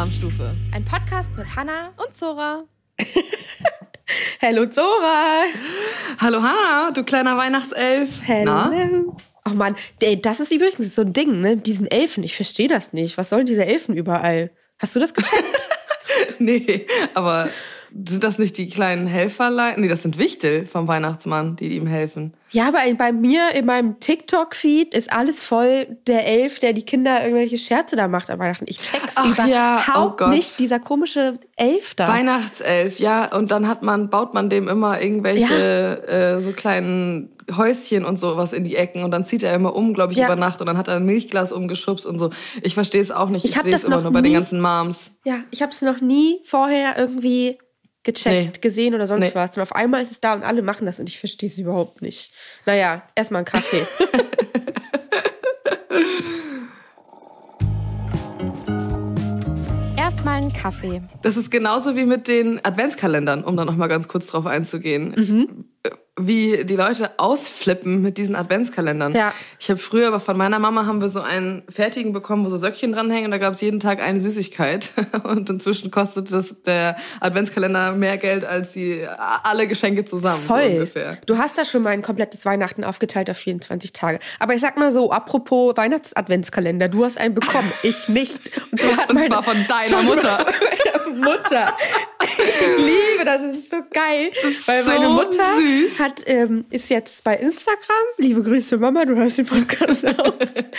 Alarmstufe. Ein Podcast mit Hanna Und Zora. Hello Zora. Hallo Hanna, du kleiner Weihnachtself. Na? Hello. Oh Mann, ey, das ist übrigens so ein Ding, ne? Diesen Elfen, ich verstehe das nicht. Was sollen diese Elfen überall? Hast du das gecheckt? Nee, aber sind das nicht die kleinen Helferlein? Nee, das sind Wichtel vom Weihnachtsmann, die ihm helfen. ja, aber bei mir in meinem TikTok-Feed ist alles voll der Elf, der die Kinder irgendwelche Scherze da macht an Weihnachten. Ich check's Ach überhaupt ja, oh nicht, dieser komische Elf da. Weihnachtself, ja. Und dann hat man, baut man dem immer irgendwelche äh, so kleinen Häuschen und sowas in die Ecken und dann zieht er immer um, glaube ich, Ja. über Nacht und dann hat er ein Milchglas umgeschubst und so. Ich verstehe es auch nicht. Ich Ich, sehe es das immer nur bei den nie- ganzen Moms. Ja, ich habe es noch nie vorher irgendwie gecheckt, Nee. gesehen oder sonst Nee. was. Und auf einmal ist es da und alle machen das und ich verstehe es überhaupt nicht. Naja, erstmal einen Kaffee. Erstmal einen Kaffee. Das ist genauso wie mit den Adventskalendern, um da noch mal ganz kurz drauf einzugehen. Mhm. Wie die Leute ausflippen mit diesen Adventskalendern. Ja. Ich habe früher, aber von meiner Mama haben wir so einen fertigen bekommen, wo so Söckchen dranhängen und da gab es jeden Tag eine Süßigkeit. Und inzwischen kostet das der Adventskalender mehr Geld als die alle Geschenke zusammen. So Voll. ungefähr. Du hast da schon mal ein komplettes Weihnachten aufgeteilt auf 24 Tage. Aber ich sag mal so, apropos Weihnachts-Adventskalender, du hast einen bekommen, ich nicht. Und zwar, Und meine- zwar von deiner von Mutter. Mutter. Ich liebe das, es ist so geil. weil meine so Mutter süß. hat, ähm, ist jetzt bei Instagram. Liebe Grüße, Mama, du hörst den Podcast auch.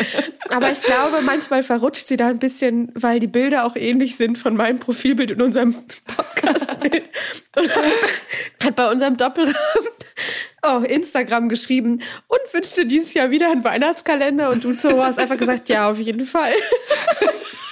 Aber ich glaube, manchmal verrutscht sie da ein bisschen, weil die Bilder auch ähnlich sind von meinem Profilbild und unserem Podcastbild. Und hat bei unserem Doppelrahmen auf Instagram geschrieben und wünschte dieses Jahr wieder einen Weihnachtskalender. Und du, hast einfach gesagt, ja, auf jeden Fall.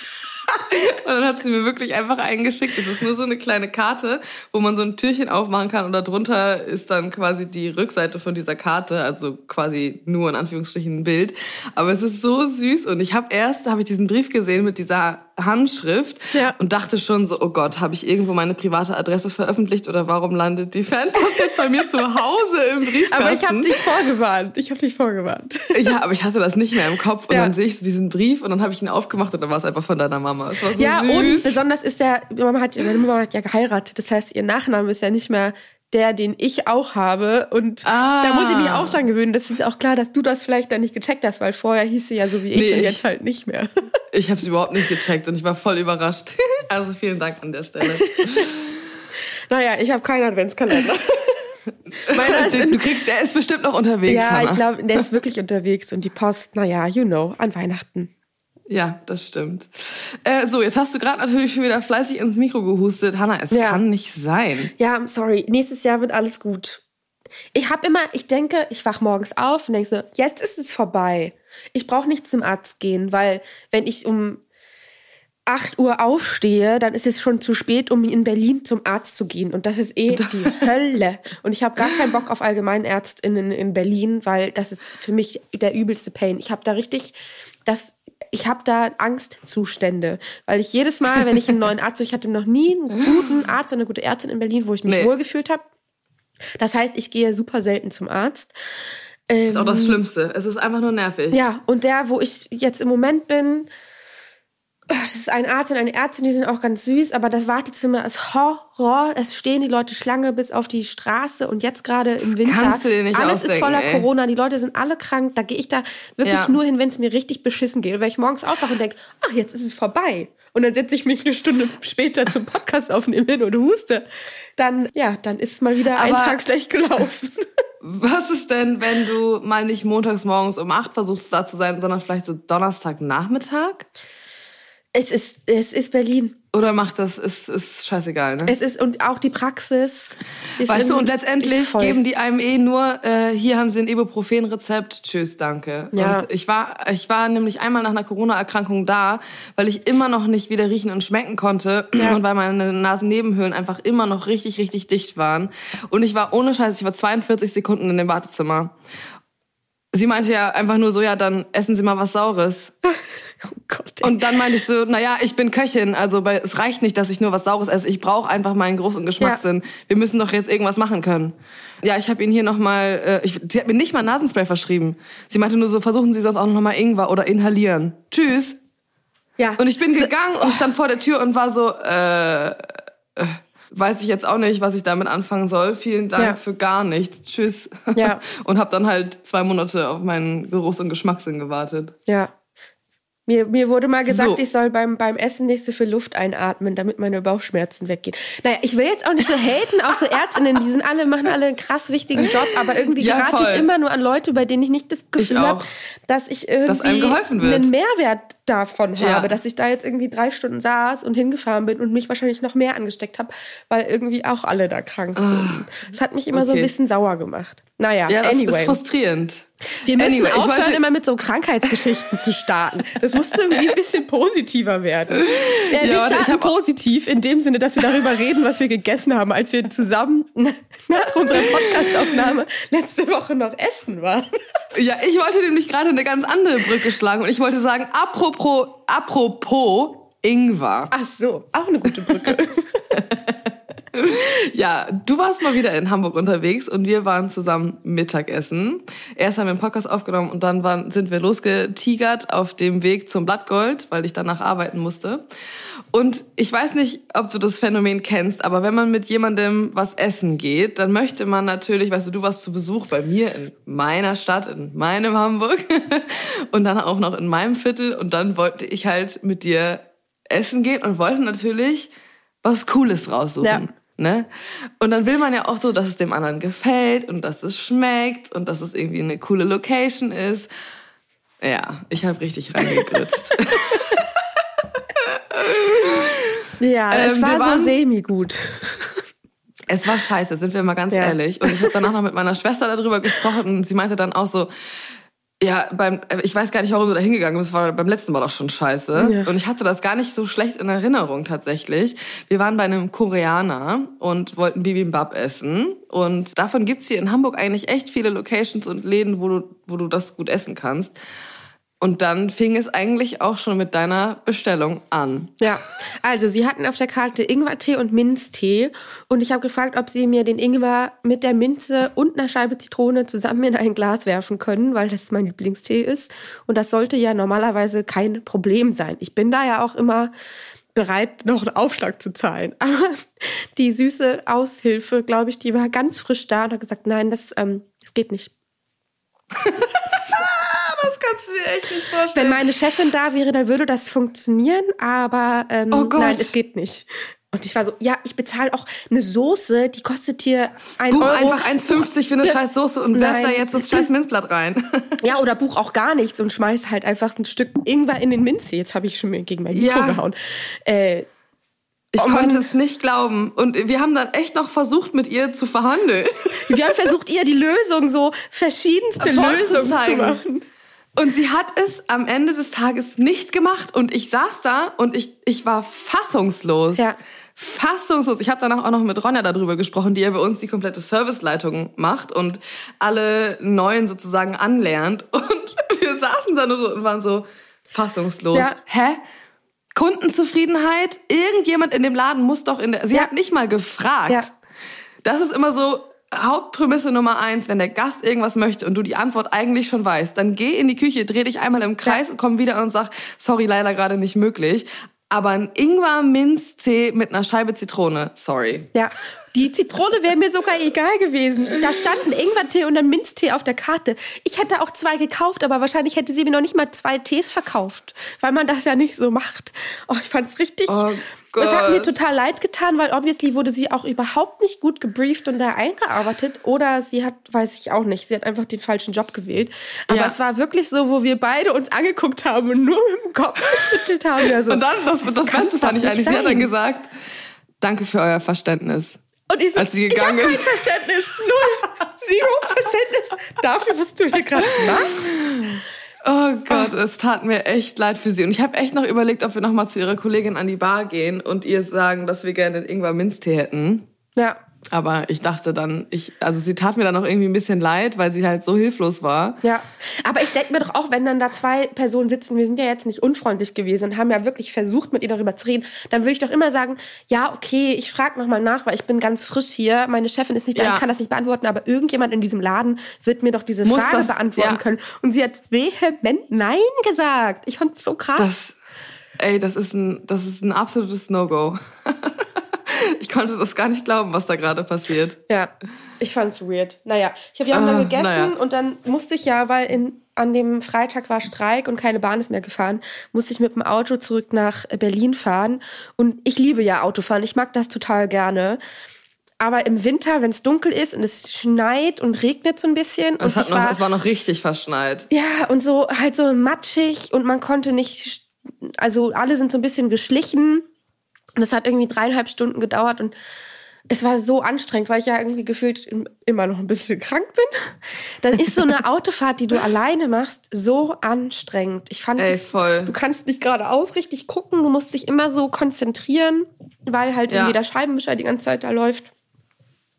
Und dann hat sie mir wirklich einfach eingeschickt. Es ist nur so eine kleine Karte, wo man so ein Türchen aufmachen kann und darunter ist dann quasi die Rückseite von dieser Karte, also quasi nur in Anführungsstrichen ein Bild. Aber es ist so süß und ich habe erst, da habe ich diesen Brief gesehen mit dieser Handschrift Ja. und dachte schon so, oh Gott, habe ich irgendwo meine private Adresse veröffentlicht oder warum landet die Fanpost jetzt bei mir zu Hause im Briefkasten? Aber ich habe dich vorgewarnt. Ich habe dich vorgewarnt. Ja, aber ich hatte das nicht mehr im Kopf und Ja. dann sehe ich so diesen Brief und dann habe ich ihn aufgemacht und dann war es einfach von deiner Mama. Es war so Ja, süß. und besonders ist der, Mama hat, meine Mama hat ja geheiratet. Das heißt, ihr Nachname ist ja nicht mehr der, den ich auch habe. Und Ah. da muss ich mich auch dran gewöhnen. Das ist auch klar, dass du das vielleicht dann nicht gecheckt hast, weil vorher hieß sie ja so wie ich Nee, und jetzt halt nicht mehr. Ich habe es überhaupt nicht gecheckt und ich war voll überrascht. Also vielen Dank an der Stelle. naja, ich habe keinen Adventskalender. Meiner ist du in, kriegst, der ist bestimmt noch unterwegs. ja, Hannah. ich glaube, der ist wirklich unterwegs und die Post, naja, you know, an Weihnachten. Ja, das stimmt. Äh, so, jetzt hast du gerade natürlich schon wieder fleißig ins Mikro gehustet. Hanna, es Ja. kann nicht sein. Ja, sorry. Nächstes Jahr wird alles gut. Ich habe immer, ich denke, ich wach morgens auf und denke so, jetzt ist es vorbei. Ich brauche nicht zum Arzt gehen, weil wenn ich um 8 Uhr aufstehe, dann ist es schon zu spät, um in Berlin zum Arzt zu gehen. Und das ist eh die Hölle. Und ich habe gar keinen Bock auf Allgemeinärztinnen in Berlin, weil das ist für mich der übelste Pain. Ich habe da richtig, das, ich habe da Angstzustände, weil ich jedes Mal, wenn ich einen neuen Arzt, ich hatte noch nie einen guten Arzt oder eine gute Ärztin in Berlin, wo ich mich Nee. wohlgefühlt habe. Das heißt, ich gehe super selten zum Arzt. Ähm, Das ist auch das Schlimmste. Es ist einfach nur nervig. ja, und der, wo ich jetzt im Moment bin, das ist ein Arzt und eine Ärztin, die sind auch ganz süß, aber das Wartezimmer ist Horror. Es stehen die Leute Schlange bis auf die Straße und jetzt gerade im Winter. kannst du dir nicht alles ist voller ey. Corona, die Leute sind alle krank. Da gehe ich da wirklich Ja. nur hin, wenn es mir richtig beschissen geht. Und wenn ich morgens aufwache und denke, ach, jetzt ist es vorbei. Und dann setze ich mich eine Stunde später zum Podcast aufnehmen hin und huste. Dann, ja, dann ist mal wieder ein Aber- Tag schlecht gelaufen. Was ist denn, wenn du mal nicht montags morgens um acht versuchst da zu sein, sondern vielleicht so Donnerstagnachmittag? Es ist, es ist Berlin. Oder macht das, ist, ist scheißegal, ne? Es ist, und auch die Praxis. Ist Weißt du, und letztendlich geben die einem eh nur, äh, hier haben sie ein Ibuprofen-Rezept, tschüss, danke. Ja. Und ich war, ich war nämlich einmal nach einer Corona-Erkrankung da, weil ich immer noch nicht wieder riechen und schmecken konnte Ja. und weil meine Nasennebenhöhlen einfach immer noch richtig, richtig dicht waren. Und ich war ohne Scheiß, ich war 42 Sekunden in dem Wartezimmer. Sie meinte ja einfach nur so, ja, dann essen Sie mal was Saures. Oh Gott, ey. Und dann meinte ich so, naja, ich bin Köchin, also bei, es reicht nicht, dass ich nur was Saures esse. Ich brauche einfach meinen Geruchs- und Geschmackssinn. Wir müssen doch jetzt irgendwas machen können. Ja, ich habe Ihnen hier nochmal, äh, ich- sie hat mir nicht mal Nasenspray verschrieben. Sie meinte nur so, versuchen Sie sonst auch nochmal Ingwer oder inhalieren. Tschüss. Ja. Und ich bin gegangen und stand vor der Tür und war so, äh, äh, weiß ich jetzt auch nicht, was ich damit anfangen soll. Vielen Dank Ja. für gar nichts. Tschüss. Ja. Und habe dann halt zwei Monate auf meinen Geruchs- und Geschmackssinn gewartet. Ja. Mir, mir wurde mal gesagt, So. ich soll beim, beim Essen nicht so viel Luft einatmen, damit meine Bauchschmerzen weggehen. Naja, ich will jetzt auch nicht so haten auf so Ärztinnen, die sind alle, machen alle einen krass wichtigen Job, aber irgendwie Ja, gerate voll. ich immer nur an Leute, bei denen ich nicht das Gefühl auch. habe, dass ich irgendwie Dass einem geholfen wird. einen Mehrwert davon habe, Ja. dass ich da jetzt irgendwie drei Stunden saß und hingefahren bin und mich wahrscheinlich noch mehr angesteckt habe, weil irgendwie auch alle da krank sind. Das hat mich immer so ein okay. bisschen sauer gemacht. Naja, Ja, das anyway. ist frustrierend. Wir müssen Anyway, ich aufhören, wollte- immer mit so Krankheitsgeschichten zu starten. Das muss irgendwie ein bisschen positiver werden. Ja, wir starten hab positiv in dem Sinne, dass wir darüber reden, was wir gegessen haben, als wir zusammen nach unserer Podcastaufnahme letzte Woche noch essen waren. Ja, ich wollte nämlich gerade eine ganz andere Brücke schlagen und ich wollte sagen, apropos, apropos Ingwer. Ach so, auch eine gute Brücke. Ja, du warst mal wieder in Hamburg unterwegs und wir waren zusammen Mittagessen. Erst haben wir einen Podcast aufgenommen und dann waren, sind wir losgetigert auf dem Weg zum Blattgold, weil ich danach arbeiten musste. Und ich weiß nicht, ob du das Phänomen kennst, aber wenn man mit jemandem was essen geht, dann möchte man natürlich, weißt du, du warst zu Besuch bei mir in meiner Stadt, in meinem Hamburg und dann auch noch in meinem Viertel und dann wollte ich halt mit dir essen gehen und wollte natürlich was Cooles raussuchen. Ja. Ne? Und dann will man ja auch so, dass es dem anderen gefällt und dass es schmeckt und dass es irgendwie eine coole Location ist. Ja, ich habe richtig reingegritzt. Ja, Ähm, es war so waren- semi-gut. es war scheiße, sind wir mal ganz Ja. ehrlich. Und ich habe danach noch mit meiner Schwester darüber gesprochen und sie meinte dann auch so, ja, beim, äh, ich weiß gar nicht, warum du da hingegangen bist, war beim letzten Mal doch schon scheiße. Ja. Und ich hatte das gar nicht so schlecht in Erinnerung tatsächlich. Wir waren bei einem Koreaner und wollten Bibimbap essen. Und davon gibt's hier in Hamburg eigentlich echt viele Locations und Läden, wo du, wo du das gut essen kannst. Und dann fing es eigentlich auch schon mit deiner Bestellung an. Ja, also sie hatten auf der Karte Ingwertee und Minztee und ich habe gefragt, ob sie mir den Ingwer mit der Minze und einer Scheibe Zitrone zusammen in ein Glas werfen können, weil das mein Lieblingstee ist und das sollte ja normalerweise kein Problem sein. Ich bin da ja auch immer bereit, noch einen Aufschlag zu zahlen. Aber die süße Aushilfe, glaube ich, die war ganz frisch da und hat gesagt, nein, das, ähm, das geht nicht. Das kannst du dir echt nicht Wenn vorstellen. meine Chefin da wäre, dann würde das funktionieren, aber ähm, Oh nein, es geht nicht. Und ich war so, ja, ich bezahle auch eine Soße, die kostet hier ein Buch Euro. einfach 1,50 für eine scheiß Soße und werf Nein. da jetzt das scheiß Minzblatt rein. Ja, oder buch auch gar nichts und schmeiß halt einfach ein Stück Ingwer in den Minztee. Jetzt habe ich schon mir gegen mein Mikro Ja. gehauen. Äh, Ich Oh konnte es nicht glauben. Und wir haben dann echt noch versucht, mit ihr zu verhandeln. wir haben versucht, ihr die Lösung, so verschiedenste Lösungen zu machen. Und sie hat es am Ende des Tages nicht gemacht. Und ich saß da und ich, ich war fassungslos. Ja. Fassungslos. Ich habe danach auch noch mit Ronja darüber gesprochen, die ja bei uns die komplette Serviceleitung macht und alle Neuen sozusagen anlernt. Und wir saßen da nur so und waren so fassungslos. Ja. Hä? Kundenzufriedenheit? Irgendjemand in dem Laden muss doch in der. Sie Ja. hat nicht mal gefragt. Ja. Das ist immer so Hauptprämisse Nummer eins, wenn der Gast irgendwas möchte und du die Antwort eigentlich schon weißt, dann geh in die Küche, dreh dich einmal im Kreis und komm wieder und sag, sorry, leider gerade nicht möglich. Aber ein Ingwer-Minztee mit einer Scheibe Zitrone, sorry. Ja, die Zitrone wäre mir sogar egal gewesen. Da stand ein Ingwertee und ein Minztee auf der Karte. Ich hätte auch zwei gekauft, aber wahrscheinlich hätte sie mir noch nicht mal zwei Tees verkauft, weil man das ja nicht so macht. Oh, ich fand es richtig. Oh Es hat mir total leid getan, weil obviously wurde sie auch überhaupt nicht gut gebrieft und da eingearbeitet. Oder sie hat, weiß ich auch nicht, sie hat einfach den falschen Job gewählt. Aber Ja. es war wirklich so, wo wir beide uns angeguckt haben und nur mit dem Kopf geschüttelt haben. Also, Und dann, das, das, kann's Beste fand ich eigentlich, nicht sie hat dann sein. gesagt, danke für euer Verständnis. Und ich so, Als sie ich habe gegangen kein. Verständnis. Null. Zero Verständnis dafür, was du hier gerade machst. Oh Gott, es tat mir echt leid für sie. Und ich habe echt noch überlegt, ob wir noch mal zu ihrer Kollegin an die Bar gehen und ihr sagen, dass wir gerne den Ingwer-Minztee hätten. Ja. Aber ich dachte dann, ich, also sie tat mir dann auch irgendwie ein bisschen leid, weil sie halt so hilflos war. Ja, aber ich denke mir doch auch, wenn dann da zwei Personen sitzen, wir sind ja jetzt nicht unfreundlich gewesen und haben ja wirklich versucht, mit ihr darüber zu reden, dann würde ich doch immer sagen, ja, okay, ich frage nochmal nach, weil ich bin ganz frisch hier, meine Chefin ist nicht da, Ja. ich kann das nicht beantworten, aber irgendjemand in diesem Laden wird mir doch diese Muss Frage das- beantworten ja. können. Und sie hat vehement Nein gesagt. Ich fand es so krass. Das, Ey, das ist ein, das ist ein absolutes No-Go. ich konnte das gar nicht glauben, was da gerade passiert. Ja, ich fand's weird. Naja, ich habe ja dann Ah, gegessen naja. und dann musste ich ja, weil in, an dem Freitag war Streik und keine Bahn ist mehr gefahren, musste ich mit dem Auto zurück nach Berlin fahren. Und ich liebe ja Autofahren, ich mag das total gerne. Aber im Winter, wenn es dunkel ist und es schneit und regnet so ein bisschen. Es, und hat noch, war, es war noch richtig verschneit. ja, und so halt so matschig und man konnte nicht, also alle sind so ein bisschen geschlichen. Und es hat irgendwie dreieinhalb Stunden gedauert und es war so anstrengend, weil ich ja irgendwie gefühlt immer noch ein bisschen krank bin. Dann ist so eine Autofahrt, die du alleine machst, so anstrengend. Ich fand Ey, das, du kannst nicht geradeaus richtig gucken, du musst dich immer so konzentrieren, weil halt Ja. irgendwie der Scheibenwischer die ganze Zeit da läuft.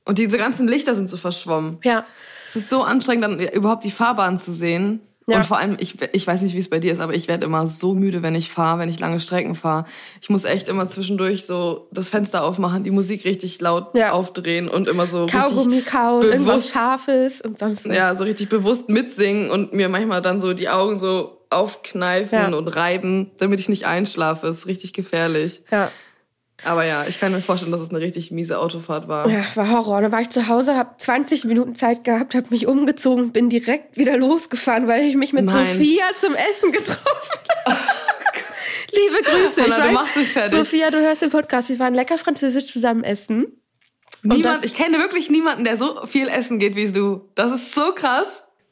Und diese ganzen Lichter sind so verschwommen. Ja. Es ist so anstrengend, dann überhaupt die Fahrbahn zu sehen. Ja. Und vor allem, ich, ich weiß nicht, wie es bei dir ist, aber ich werde immer so müde, wenn ich fahre, wenn ich lange Strecken fahre. Ich muss echt immer zwischendurch so das Fenster aufmachen, die Musik richtig laut Ja. aufdrehen und immer so Kaugummi kauen, irgendwas bewusst, Scharfes und sonst was. ja, so richtig bewusst mitsingen und mir manchmal dann so die Augen so aufkneifen Ja. und reiben, damit ich nicht einschlafe. ist richtig gefährlich. ja. Aber ja, ich kann mir vorstellen, dass es eine richtig miese Autofahrt war. Ja, war Horror. Dann war ich zu Hause, habe 20 Minuten Zeit gehabt, habe mich umgezogen, bin direkt wieder losgefahren, weil ich mich mit Nein. Sophia zum Essen getroffen habe. Liebe Grüße. Anna, ich du weiß, machst dich fertig. Sophia, du hörst den Podcast. Wir waren lecker französisch zusammen essen. Niemand, ich kenne wirklich niemanden, der so viel essen geht wie du. Das ist so krass.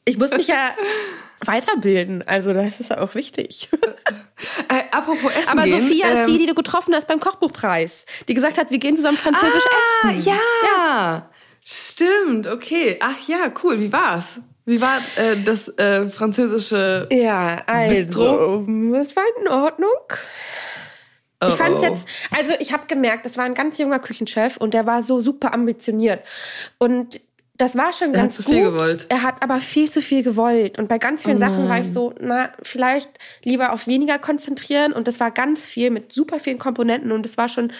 Ich muss mich ja weiterbilden. Also das ist ja auch wichtig. Äh, apropos Essen Aber gehen, Sophia ist ähm, die, die du getroffen hast beim Kochbuchpreis. Die gesagt hat, wir gehen zusammen französisch ah, essen. Ja, stimmt, okay. Ach ja, cool. Wie war's? Wie war äh, das äh, französische Ja, also, Bistro? es war in Ordnung. Ich fand es jetzt, also ich habe gemerkt, es war ein ganz junger Küchenchef und der war so super ambitioniert. Und das war schon Er hat ganz zu gut. viel gewollt. Er hat aber viel zu viel gewollt. Und bei ganz vielen Oh Sachen war ich so, na, vielleicht lieber auf weniger konzentrieren. Und das war ganz viel mit super vielen Komponenten. Und es war schon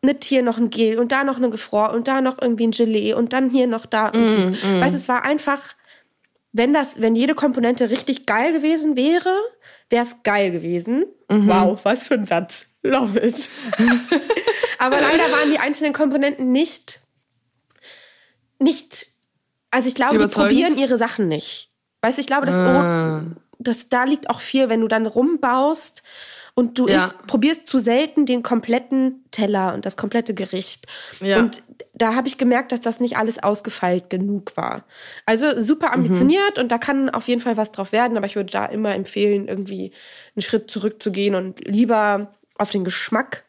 mit hier noch ein Gel und da noch eine Gefror und da noch irgendwie ein Gelee und dann hier noch da. Und dies. Mm, Weißt du, es war einfach, wenn das, wenn jede Komponente richtig geil gewesen wäre, wäre es geil gewesen. Mhm. Wow, was für ein Satz. Love it. Aber leider waren die einzelnen Komponenten nicht, nicht, also ich glaube, die probieren ihre Sachen nicht. Weißt du, ich glaube, das, Ah. das, da liegt auch viel, wenn du dann rumbaust und du Ja. isst, probierst zu selten den kompletten Teller und das komplette Gericht. Ja. Und da habe ich gemerkt, dass das nicht alles ausgefeilt genug war. Also super Mhm. ambitioniert und da kann auf jeden Fall was drauf werden, aber ich würde da immer empfehlen, irgendwie einen Schritt zurückzugehen und lieber auf den Geschmack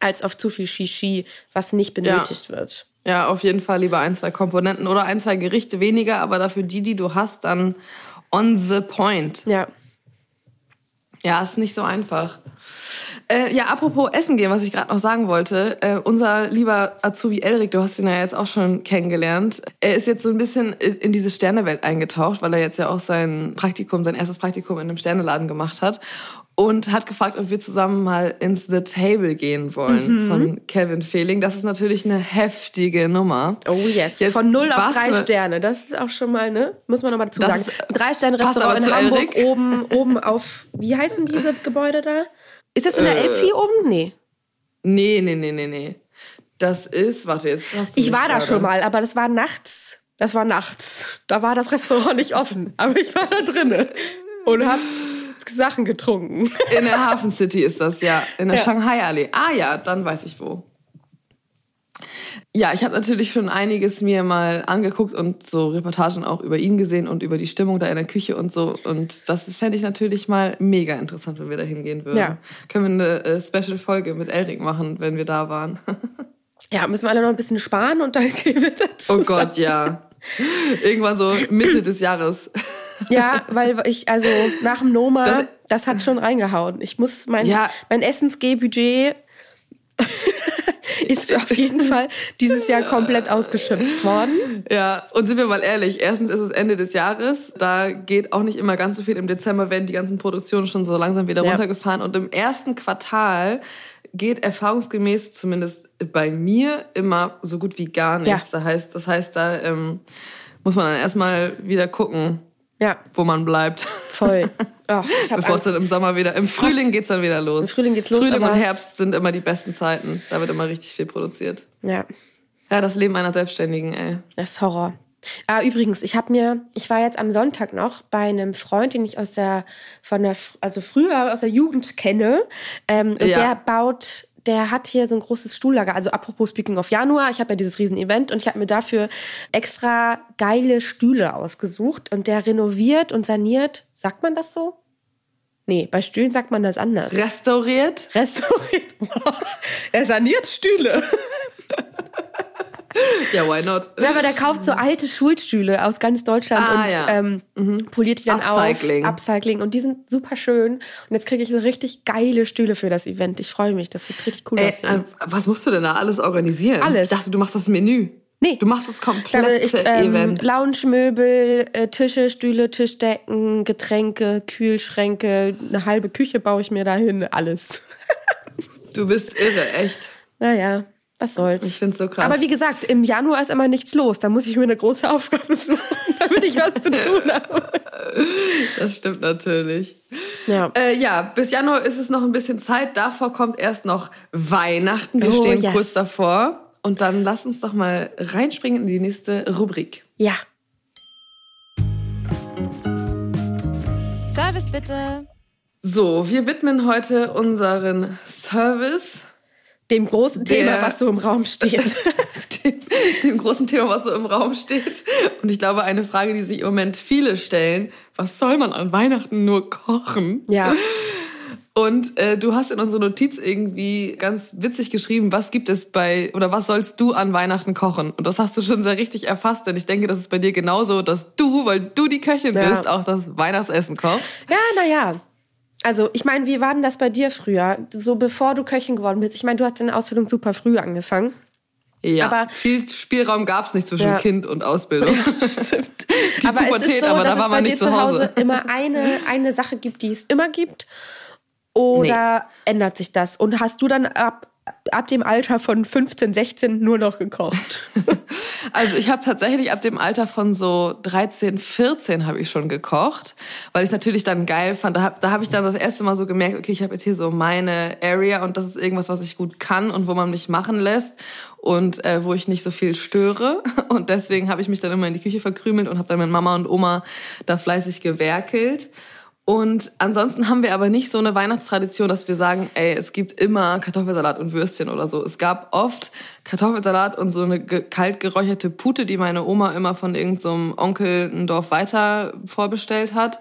als auf zu viel Shishi, was nicht benötigt wird. Ja, auf jeden Fall lieber ein, zwei Komponenten oder ein, zwei Gerichte weniger, aber dafür die, die du hast, dann on the point. Ja. Ja, ist nicht so einfach. Äh, ja, apropos Essen gehen, was ich gerade noch sagen wollte. Äh, unser lieber Azubi Elrik, du hast ihn ja jetzt auch schon kennengelernt. Er ist jetzt so ein bisschen in diese Sternewelt eingetaucht, weil er jetzt ja auch sein Praktikum, sein erstes Praktikum in einem Sterneladen gemacht hat. Und hat gefragt, ob wir zusammen mal ins The Table gehen wollen von Kevin Fehling. Das ist natürlich eine heftige Nummer. Oh yes. Jetzt Von 0 auf was 3 für- Sterne. Das ist auch schon mal, ne? Muss man nochmal dazu Das sagen. Drei Sterne Restaurant in Hamburg, Elric. oben, oben auf, wie heißen diese Gebäude da? Ist das in der Äh, Elbphilharmonie oben? Nee. Nee, nee, nee, nee, nee. Das ist, warte jetzt. Ich war da gerade. schon mal, aber das war nachts. Das war nachts. Da war das Restaurant nicht offen. Aber ich war da drinne und hab Sachen getrunken. In der Hafen City ist das, ja. In der Ja. Shanghai-Allee. Ah ja, dann weiß ich wo. Ja, ich habe natürlich schon einiges mir mal angeguckt und so Reportagen auch über ihn gesehen und über die Stimmung da in der Küche und so. Und das fände ich natürlich mal mega interessant, wenn wir da hingehen würden. Ja. Können wir eine äh, Special-Folge mit Elrik machen, wenn wir da waren. Ja, müssen wir alle noch ein bisschen sparen und dann gehen wir dazu. Oh Gott, ja. Irgendwann so Mitte des Jahres. Ja, weil ich, also nach dem Noma, das, Das- hat schon reingehauen. Ich muss mein, Ja. mein Essensgeh-Budget ist auf jeden Fall dieses Jahr komplett ausgeschöpft worden. Ja, und sind wir mal ehrlich, erstens ist es Ende des Jahres, da geht auch nicht immer ganz so viel. Im Dezember werden die ganzen Produktionen schon so langsam wieder Ja. runtergefahren und im ersten Quartal geht erfahrungsgemäß zumindest bei mir immer so gut wie gar nichts. Ja. Das heißt, das heißt, da ähm, muss man dann erstmal wieder gucken, Ja. wo man bleibt. Voll. Oh, Bevor es dann im Sommer wieder, im Frühling geht's dann wieder los. Im Frühling geht's los, Frühling und Herbst sind immer die besten Zeiten. Da wird immer richtig viel produziert. Ja, Ja, das Leben einer Selbstständigen, ey. das ist Horror. Ah, übrigens, ich habe mir, ich war jetzt am Sonntag noch bei einem Freund, den ich aus der, von der, also früher aus der Jugend kenne. Ähm, und Ja. der baut, der hat hier so ein großes Stuhllager. Also apropos Speaking of Januar, ich habe ja dieses Riesen-Event und ich habe mir dafür extra geile Stühle ausgesucht. Und der renoviert und saniert, sagt man das so? Nee, bei Stühlen sagt man das anders. Restauriert? Restauriert. er saniert Stühle. Ja, why not? Ja, aber der kauft so alte Schulstühle aus ganz Deutschland Ah, und ja. ähm, poliert die dann Upcycling. auf. Upcycling. Und die sind super schön. Und jetzt kriege ich so richtig geile Stühle für das Event. Ich freue mich. Das wird richtig cool Ey, aussehen. äh, was musst du denn da alles organisieren? Alles. Ich dachte, du machst das Menü. Nee. Du machst das komplette ich ähm, Event. Lounge-Möbel, äh, Tische, Stühle, Tischdecken, Getränke, Kühlschränke, eine halbe Küche baue ich mir dahin, alles. Du bist irre, echt. Naja, was soll's. Ich find's so krass. Aber wie gesagt, im Januar ist immer nichts los. Da muss ich mir eine große Aufgabe suchen, damit ich was zu tun habe. das stimmt natürlich. Ja. Äh, ja, bis Januar ist es noch ein bisschen Zeit. Davor kommt erst noch Weihnachten. Wir Oh, stehen yes. kurz davor. Und dann lass uns doch mal reinspringen in die nächste Rubrik. Ja. Service bitte. So, wir widmen heute unseren Service Dem großen Der- Thema, was so im Raum steht. dem, dem großen Thema, was so im Raum steht. Und ich glaube, eine Frage, die sich im Moment viele stellen, was soll man an Weihnachten nur kochen? ja. Und äh, du hast in unserer Notiz irgendwie ganz witzig geschrieben, was gibt es bei oder was sollst du an Weihnachten kochen? Und das hast du schon sehr richtig erfasst, denn ich denke, das ist bei dir genauso, dass du, weil du die Köchin Ja. bist, auch das Weihnachtsessen kochst. Ja, naja. Also, ich meine, wie war denn das bei dir früher? So bevor du Köchin geworden bist. Ich meine, du hast deine Ausbildung super früh angefangen. Ja, Aber- viel Spielraum gab es nicht zwischen Ja. Kind und Ausbildung. Stimmt. Die aber es Pubertät, ist so, aber da war es man nicht zu Hause Hause. immer eine, eine Sache gibt, die es immer gibt. Oder ändert sich das? Und hast du dann ab, ab dem Alter von 15, 16 nur noch gekocht? Also ich habe tatsächlich ab dem Alter von so 13, 14 habe ich schon gekocht, weil ich natürlich dann geil fand. Da habe da hab ich dann das erste Mal so gemerkt, okay, ich habe jetzt hier so meine Area und das ist irgendwas, was ich gut kann und wo man mich machen lässt und äh, wo ich nicht so viel störe. Und deswegen habe ich mich dann immer in die Küche verkrümelt und habe dann mit Mama und Oma da fleißig gewerkelt. Und ansonsten haben wir aber nicht so eine Weihnachtstradition, dass wir sagen, ey, es gibt immer Kartoffelsalat und Würstchen oder so. Es gab oft Kartoffelsalat und so eine kalt geräucherte Pute, die meine Oma immer von irgendeinem Onkel ein Dorf weiter vorbestellt hat.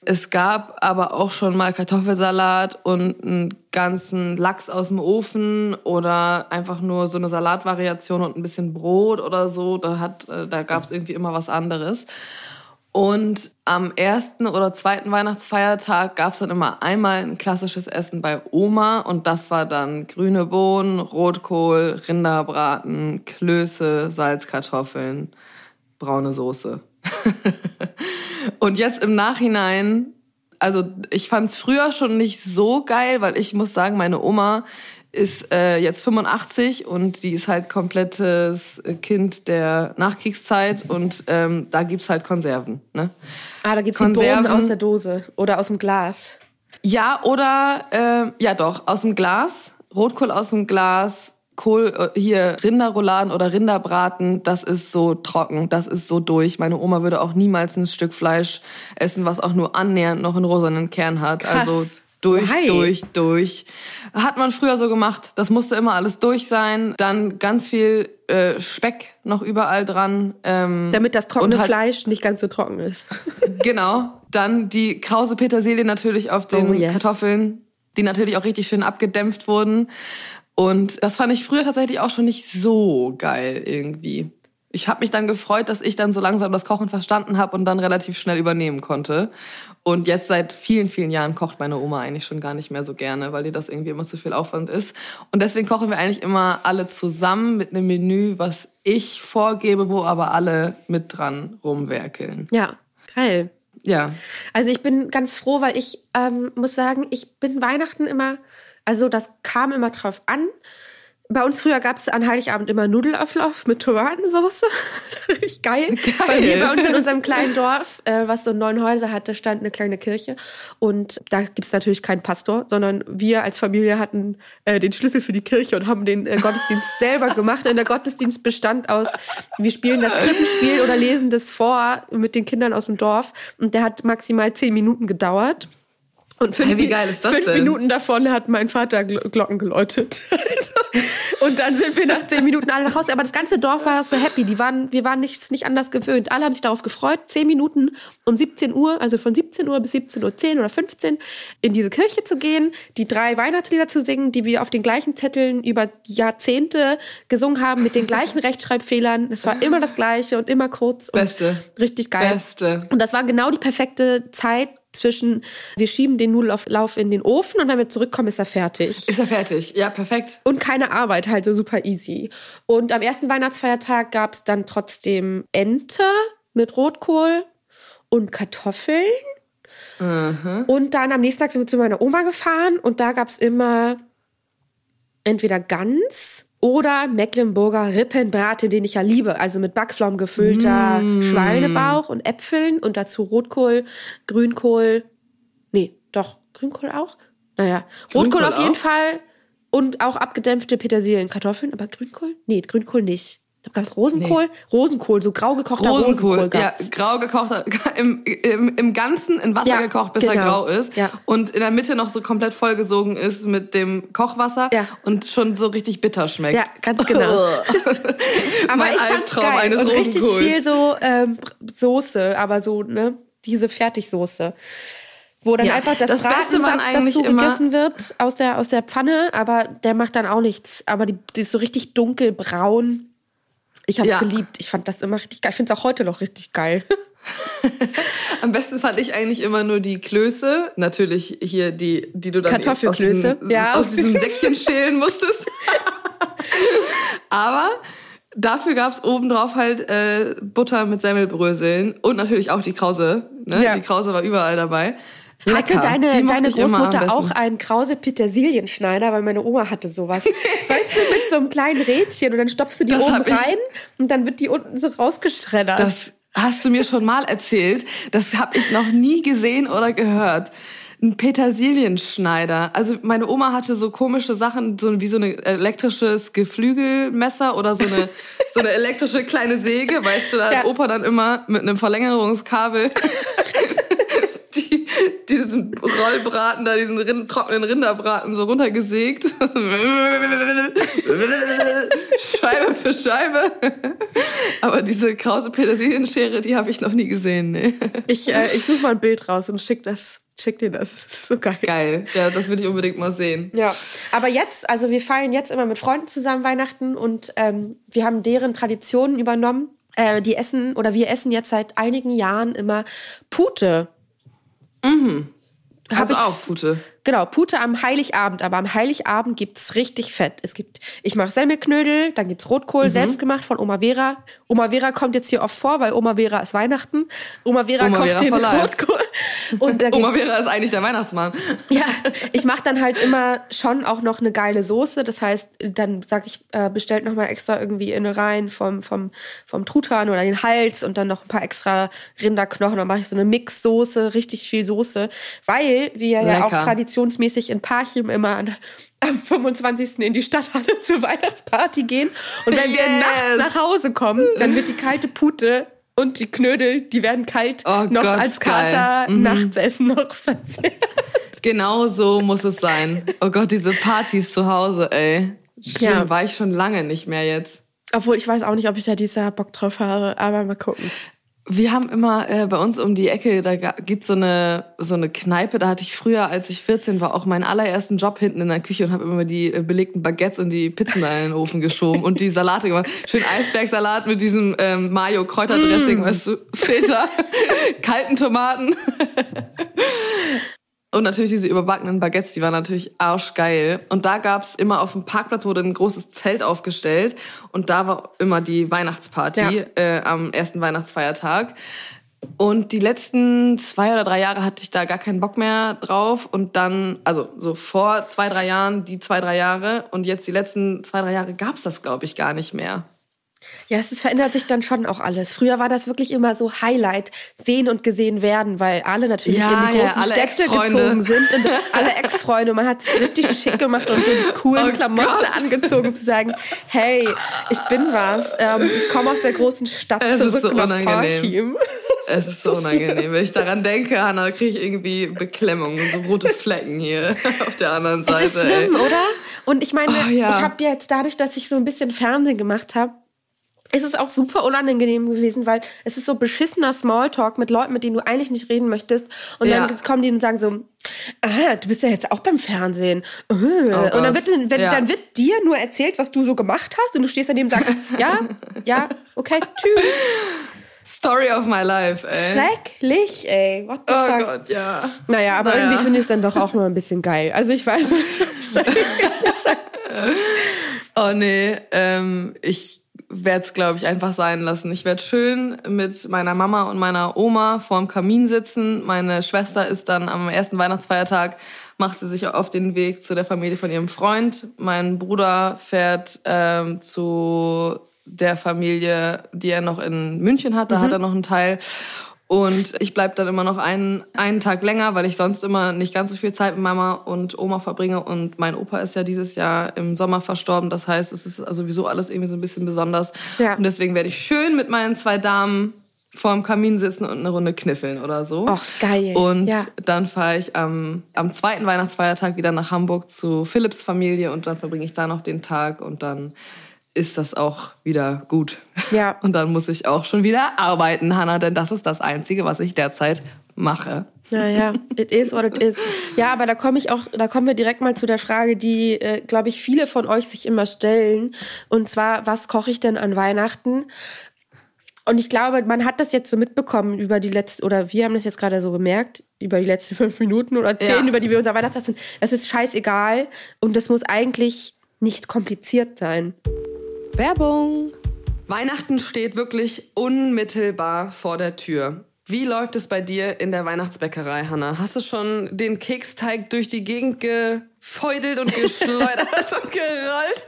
Es gab aber auch schon mal Kartoffelsalat und einen ganzen Lachs aus dem Ofen oder einfach nur so eine Salatvariation und ein bisschen Brot oder so. Da, hat, äh, da gab es irgendwie immer was anderes. Und am ersten oder zweiten Weihnachtsfeiertag gab es dann immer einmal ein klassisches Essen bei Oma und das war dann grüne Bohnen, Rotkohl, Rinderbraten, Klöße, Salzkartoffeln, braune Soße. und jetzt im Nachhinein, also ich fand es früher schon nicht so geil, weil ich muss sagen, meine Oma ist äh, jetzt 85 und die ist halt komplettes Kind der Nachkriegszeit und ähm, da gibt's halt Konserven. Ne? Ah, da gibt's die Konserven. Bohnen aus der Dose oder aus dem Glas. Ja, oder äh, ja doch, aus dem Glas, Rotkohl aus dem Glas, Kohl, äh, hier Rinderrouladen oder Rinderbraten, das ist so trocken, das ist so durch. Meine Oma würde auch niemals ein Stück Fleisch essen, was auch nur annähernd noch einen rosanen Kern hat. Krass. Also durch, Why? durch, durch. Hat man früher so gemacht. Das musste immer alles durch sein. Dann ganz viel äh, Speck noch überall dran. Ähm, Damit das trockene halt- Fleisch nicht ganz so trocken ist. Genau. Dann die krause Petersilie natürlich auf den Oh, yes. Kartoffeln, die natürlich auch richtig schön abgedämpft wurden. Und das fand ich früher tatsächlich auch schon nicht so geil irgendwie. Ich habe mich dann gefreut, dass ich dann so langsam das Kochen verstanden habe und dann relativ schnell übernehmen konnte. Und jetzt seit vielen, vielen Jahren kocht meine Oma eigentlich schon gar nicht mehr so gerne, weil ihr das irgendwie immer zu viel Aufwand ist. Und deswegen kochen wir eigentlich immer alle zusammen mit einem Menü, was ich vorgebe, wo aber alle mit dran rumwerkeln. Ja, geil. Ja. Also ich bin ganz froh, weil ich ähm, muss sagen, ich bin Weihnachten immer, also das kam immer drauf an. Bei uns früher gab es an Heiligabend immer Nudelauflauf mit Tomatensauce. Richtig geil. geil. Weil wir bei uns in unserem kleinen Dorf, äh, was so neun Häuser hatte, stand eine kleine Kirche. Und da gibt es natürlich keinen Pastor, sondern wir als Familie hatten äh, den Schlüssel für die Kirche und haben den äh, Gottesdienst selber gemacht. Und der Gottesdienst bestand aus, wir spielen das Krippenspiel oder lesen das vor mit den Kindern aus dem Dorf. Und der hat maximal zehn Minuten gedauert. Und fünf, hey, wie geil ist das fünf denn? Minuten davon hat mein Vater Glocken geläutet. und dann sind wir nach zehn Minuten alle nach Hause. Aber das ganze Dorf war so happy. Die waren, wir waren nichts nicht anders gewöhnt. Alle haben sich darauf gefreut, zehn Minuten um 17 Uhr, also von 17 Uhr bis 17 Uhr 10 oder 15 in diese Kirche zu gehen, die drei Weihnachtslieder zu singen, die wir auf den gleichen Zetteln über Jahrzehnte gesungen haben, mit den gleichen Rechtschreibfehlern. Es war immer das Gleiche und immer kurz. Und Beste. Richtig geil. Beste. Und das war genau die perfekte Zeit, zwischen, wir schieben den Nudelauflauf in den Ofen und wenn wir zurückkommen, ist er fertig. Ist er fertig? Ja, perfekt. Und keine Arbeit, halt so super easy. Und am ersten Weihnachtsfeiertag gab es dann trotzdem Ente mit Rotkohl und Kartoffeln. Mhm. Und dann am nächsten Tag sind wir zu meiner Oma gefahren und da gab es immer entweder Gans oder Mecklenburger Rippenbrate, den ich ja liebe. Also mit Backpflaumen gefüllter Mm. Schweinebauch und Äpfeln und dazu Rotkohl, Grünkohl. Nee, doch, Grünkohl auch? Naja, Rotkohl Grünkohl auf jeden auch? Fall und auch abgedämpfte Petersilien-Kartoffeln, aber Grünkohl? Nee, Grünkohl nicht. Da gab es Rosenkohl, Rosenkohl, so grau gekochter Rosenkohl. Rosenkohl, ja, grau gekochter, im, im, im Ganzen in Wasser Ja, gekocht, bis er genau. grau ist. Ja. Und in der Mitte noch so komplett vollgesogen ist mit dem Kochwasser Ja. und schon so richtig bitter schmeckt. Ja, ganz genau. aber Mein ich Albtraum geil eines und richtig Rosenkohls. viel so ähm, Soße, aber so ne diese Fertigsoße, wo dann Ja, einfach das, das eigentlich dazu immer- gegessen wird aus der aus der Pfanne, aber der macht dann auch nichts. Aber die, die ist so richtig dunkelbraun. Ich habe es Ja. geliebt. Ich fand das immer richtig geil. Ich finde es auch heute noch richtig geil. Am besten fand ich eigentlich immer nur die Klöße. Natürlich hier die, die du dann Kartoffelklöße, aus diesem, ja. aus diesem Säckchen schälen musstest. Aber dafür gab's obendrauf halt äh, Butter mit Semmelbröseln und natürlich auch die Krause. Ne? Ja. Die Krause war überall dabei. Hatte Lecker. deine, mochte deine am Großmutter auch einen Krause Petersilienschneider, weil meine Oma hatte sowas. weißt du, mit so einem kleinen Rädchen und dann stopfst du die Das oben rein und dann wird die unten so rausgeschreddert. Das hast du mir schon mal erzählt. Das habe ich noch nie gesehen oder gehört. Ein Petersilienschneider. Also meine Oma hatte so komische Sachen, so wie so ein elektrisches Geflügelmesser oder so eine so eine elektrische kleine Säge, weißt du, da Ja. hat Opa dann immer mit einem Verlängerungskabel Rollbraten da, diesen Rind, trockenen Rinderbraten so runtergesägt. Scheibe für Scheibe. Aber diese krause Petersilienschere, die habe ich noch nie gesehen. Nee. Ich, äh, ich suche mal ein Bild raus und schick das, schick dir das. Das ist so geil. Geil. Ja, das will ich unbedingt mal sehen. Ja, aber jetzt, also wir feiern jetzt immer mit Freunden zusammen Weihnachten und ähm, wir haben deren Traditionen übernommen. Äh, die essen oder wir essen jetzt seit einigen Jahren immer Pute. Hab Also ich- auch Pute. Genau, Pute am Heiligabend, aber am Heiligabend gibt's richtig Fett. Es gibt, ich mache Semmelknödel, dann gibt's Rotkohl, Mhm. selbst gemacht von Oma Vera. Oma Vera kommt jetzt hier oft vor, weil Oma Vera ist Weihnachten. Oma Vera Oma kocht Vera den. Rotkohl. Und Oma Vera ist eigentlich der Weihnachtsmann. ja, ich mache dann halt immer schon auch noch eine geile Soße. Das heißt, dann sag ich, äh, bestellt noch mal extra irgendwie Innereien vom, vom, vom Truthahn oder den Hals und dann noch ein paar extra Rinderknochen. Dann mache ich so eine Mixsoße, richtig viel Soße. Weil wir ja auch Lecker. Traditionsmäßig in Parchim immer an, am 25. in die Stadthalle zur Weihnachtsparty gehen. Und wenn wir Yes. nachts nach Hause kommen, dann wird die kalte Pute und die Knödel, die werden kalt Oh noch Gott, als. Kater Mhm. Nachtsessen noch verzehrt. Genau so muss es sein. Oh Gott, diese Partys zu Hause, ey. Schlimm, Ja. war ich schon lange nicht mehr jetzt. Obwohl ich weiß auch nicht, ob ich da dieses Jahr Bock drauf habe, aber mal gucken. Wir haben immer äh, bei uns um die Ecke, da gibt's so eine so eine Kneipe. Da hatte ich früher, als ich 14 war, auch meinen allerersten Job hinten in der Küche und habe immer die äh, belegten Baguettes und die Pizzen da in den Ofen geschoben und die Salate gemacht. Schön Eisbergsalat mit diesem ähm, Mayo Kräuterdressing, weißt du, Filter, kalten Tomaten. Und natürlich diese überbackenen Baguettes, die waren natürlich arschgeil. Und da gab's immer auf dem Parkplatz wurde ein großes Zelt aufgestellt und da war immer die Weihnachtsparty Ja. äh, am ersten Weihnachtsfeiertag. Und die letzten zwei oder drei Jahre hatte ich da gar keinen Bock mehr drauf. Und dann, also so vor zwei, drei Jahren, die zwei, drei Jahre. Und jetzt die letzten zwei, drei Jahre gab's das, glaube ich, gar nicht mehr. Ja, es verändert sich dann schon auch alles. Früher war das wirklich immer so Highlight, sehen und gesehen werden, weil alle natürlich Ja, in die ja, großen alle Städte gezogen sind. Und alle Ex-Freunde. Man hat sich richtig schick gemacht und so die coolen Oh Klamotten Gott. angezogen, zu sagen, hey, ich bin was. Ähm, ich komme aus der großen Stadt Es ist zurück so nach unangenehm. Es ist so unangenehm. Wenn ich daran denke, Hanna, kriege ich irgendwie Beklemmung und so rote Flecken hier auf der anderen Seite. Es ist schlimm, ey. oder? Und ich meine, Oh, ja. ich habe jetzt dadurch, dass ich so ein bisschen Fernsehen gemacht habe, ist es auch super unangenehm gewesen, weil es ist so beschissener Smalltalk mit Leuten, mit denen du eigentlich nicht reden möchtest. Und Ja. dann kommen die und sagen so, ah, du bist ja jetzt auch beim Fernsehen. Äh. und dann Oh wird, wenn, Ja. dann wird dir nur erzählt, was du so gemacht hast und du stehst daneben und sagst, ja, ja, okay, tschüss. Story of my life, ey. Schrecklich, ey. What the Oh fuck? Gott, ja. Naja, aber Naja. irgendwie finde ich es dann doch auch nur ein bisschen geil. Also ich weiß nicht. Oh nee, ähm, ich werde es, glaube ich, einfach sein lassen. Ich werde schön mit meiner Mama und meiner Oma vorm Kamin sitzen. Meine Schwester ist dann am ersten Weihnachtsfeiertag, macht sie sich auf den Weg zu der Familie von ihrem Freund. Mein Bruder fährt ähm, zu der Familie, die er noch in München hat. Da hat er noch einen Teil. Und ich bleib dann immer noch einen, einen Tag länger, weil ich sonst immer nicht ganz so viel Zeit mit Mama und Oma verbringe. Und mein Opa ist ja dieses Jahr im Sommer verstorben. Das heißt, es ist sowieso alles irgendwie so ein bisschen besonders. Ja. Und deswegen werde ich schön mit meinen zwei Damen vorm Kamin sitzen und eine Runde kniffeln oder so. Och, geil. Und Ja. dann fahre ich am, am zweiten Weihnachtsfeiertag wieder nach Hamburg zu Philipps Familie und dann verbringe ich da noch den Tag und dann ist das auch wieder gut. Ja. Und dann muss ich auch schon wieder arbeiten, Hannah, denn das ist das Einzige, was ich derzeit mache. Naja, it is what it is. Ja, aber da komme ich auch, da kommen wir direkt mal zu der Frage, die, äh, glaube ich, viele von euch sich immer stellen. Und zwar, was koche ich denn an Weihnachten? Und ich glaube, man hat das jetzt so mitbekommen über die letzten, oder wir haben das jetzt gerade so gemerkt, über die letzten fünf Minuten oder zehn, Ja. über die wir unser Weihnachtsessen. Das ist scheißegal und das muss eigentlich nicht kompliziert sein. Werbung. Weihnachten steht wirklich unmittelbar vor der Tür. Wie läuft es bei dir in der Weihnachtsbäckerei, Hanna? Hast du schon den Keksteig durch die Gegend gefeudelt und geschleudert und gerollt?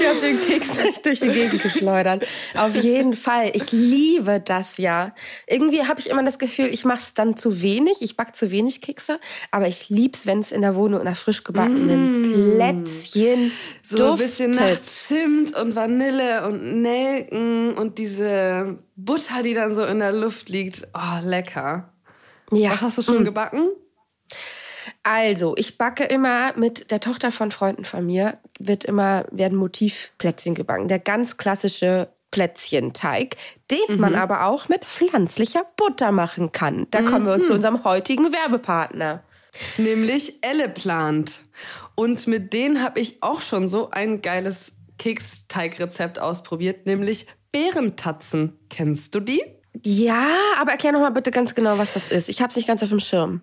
Ich habe den Keks durch die Gegend geschleudert. Auf jeden Fall. Ich liebe das ja. Irgendwie habe ich immer das Gefühl, ich mache es dann zu wenig. Ich back zu wenig Kekse. Aber ich lieb's, wenn es in der Wohnung nach frisch gebackenen Plätzchen So ein bisschen nach duftet. Zimt und Vanille und Nelken und diese Butter, die dann so in der Luft liegt. Oh, lecker. Ja. Was hast du schon gebacken? Also, ich backe immer mit der Tochter von Freunden von mir, wird immer, werden Motivplätzchen gebacken. Der ganz klassische Plätzchenteig, den man aber auch mit pflanzlicher Butter machen kann. Da kommen wir uns zu unserem heutigen Werbepartner. Nämlich Elleplant. Und mit denen habe ich auch schon so ein geiles Keksteigrezept ausprobiert, nämlich Beerentatzen. Kennst du die? Ja, aber erklär noch mal bitte ganz genau, was das ist. Ich habe es nicht ganz auf dem Schirm.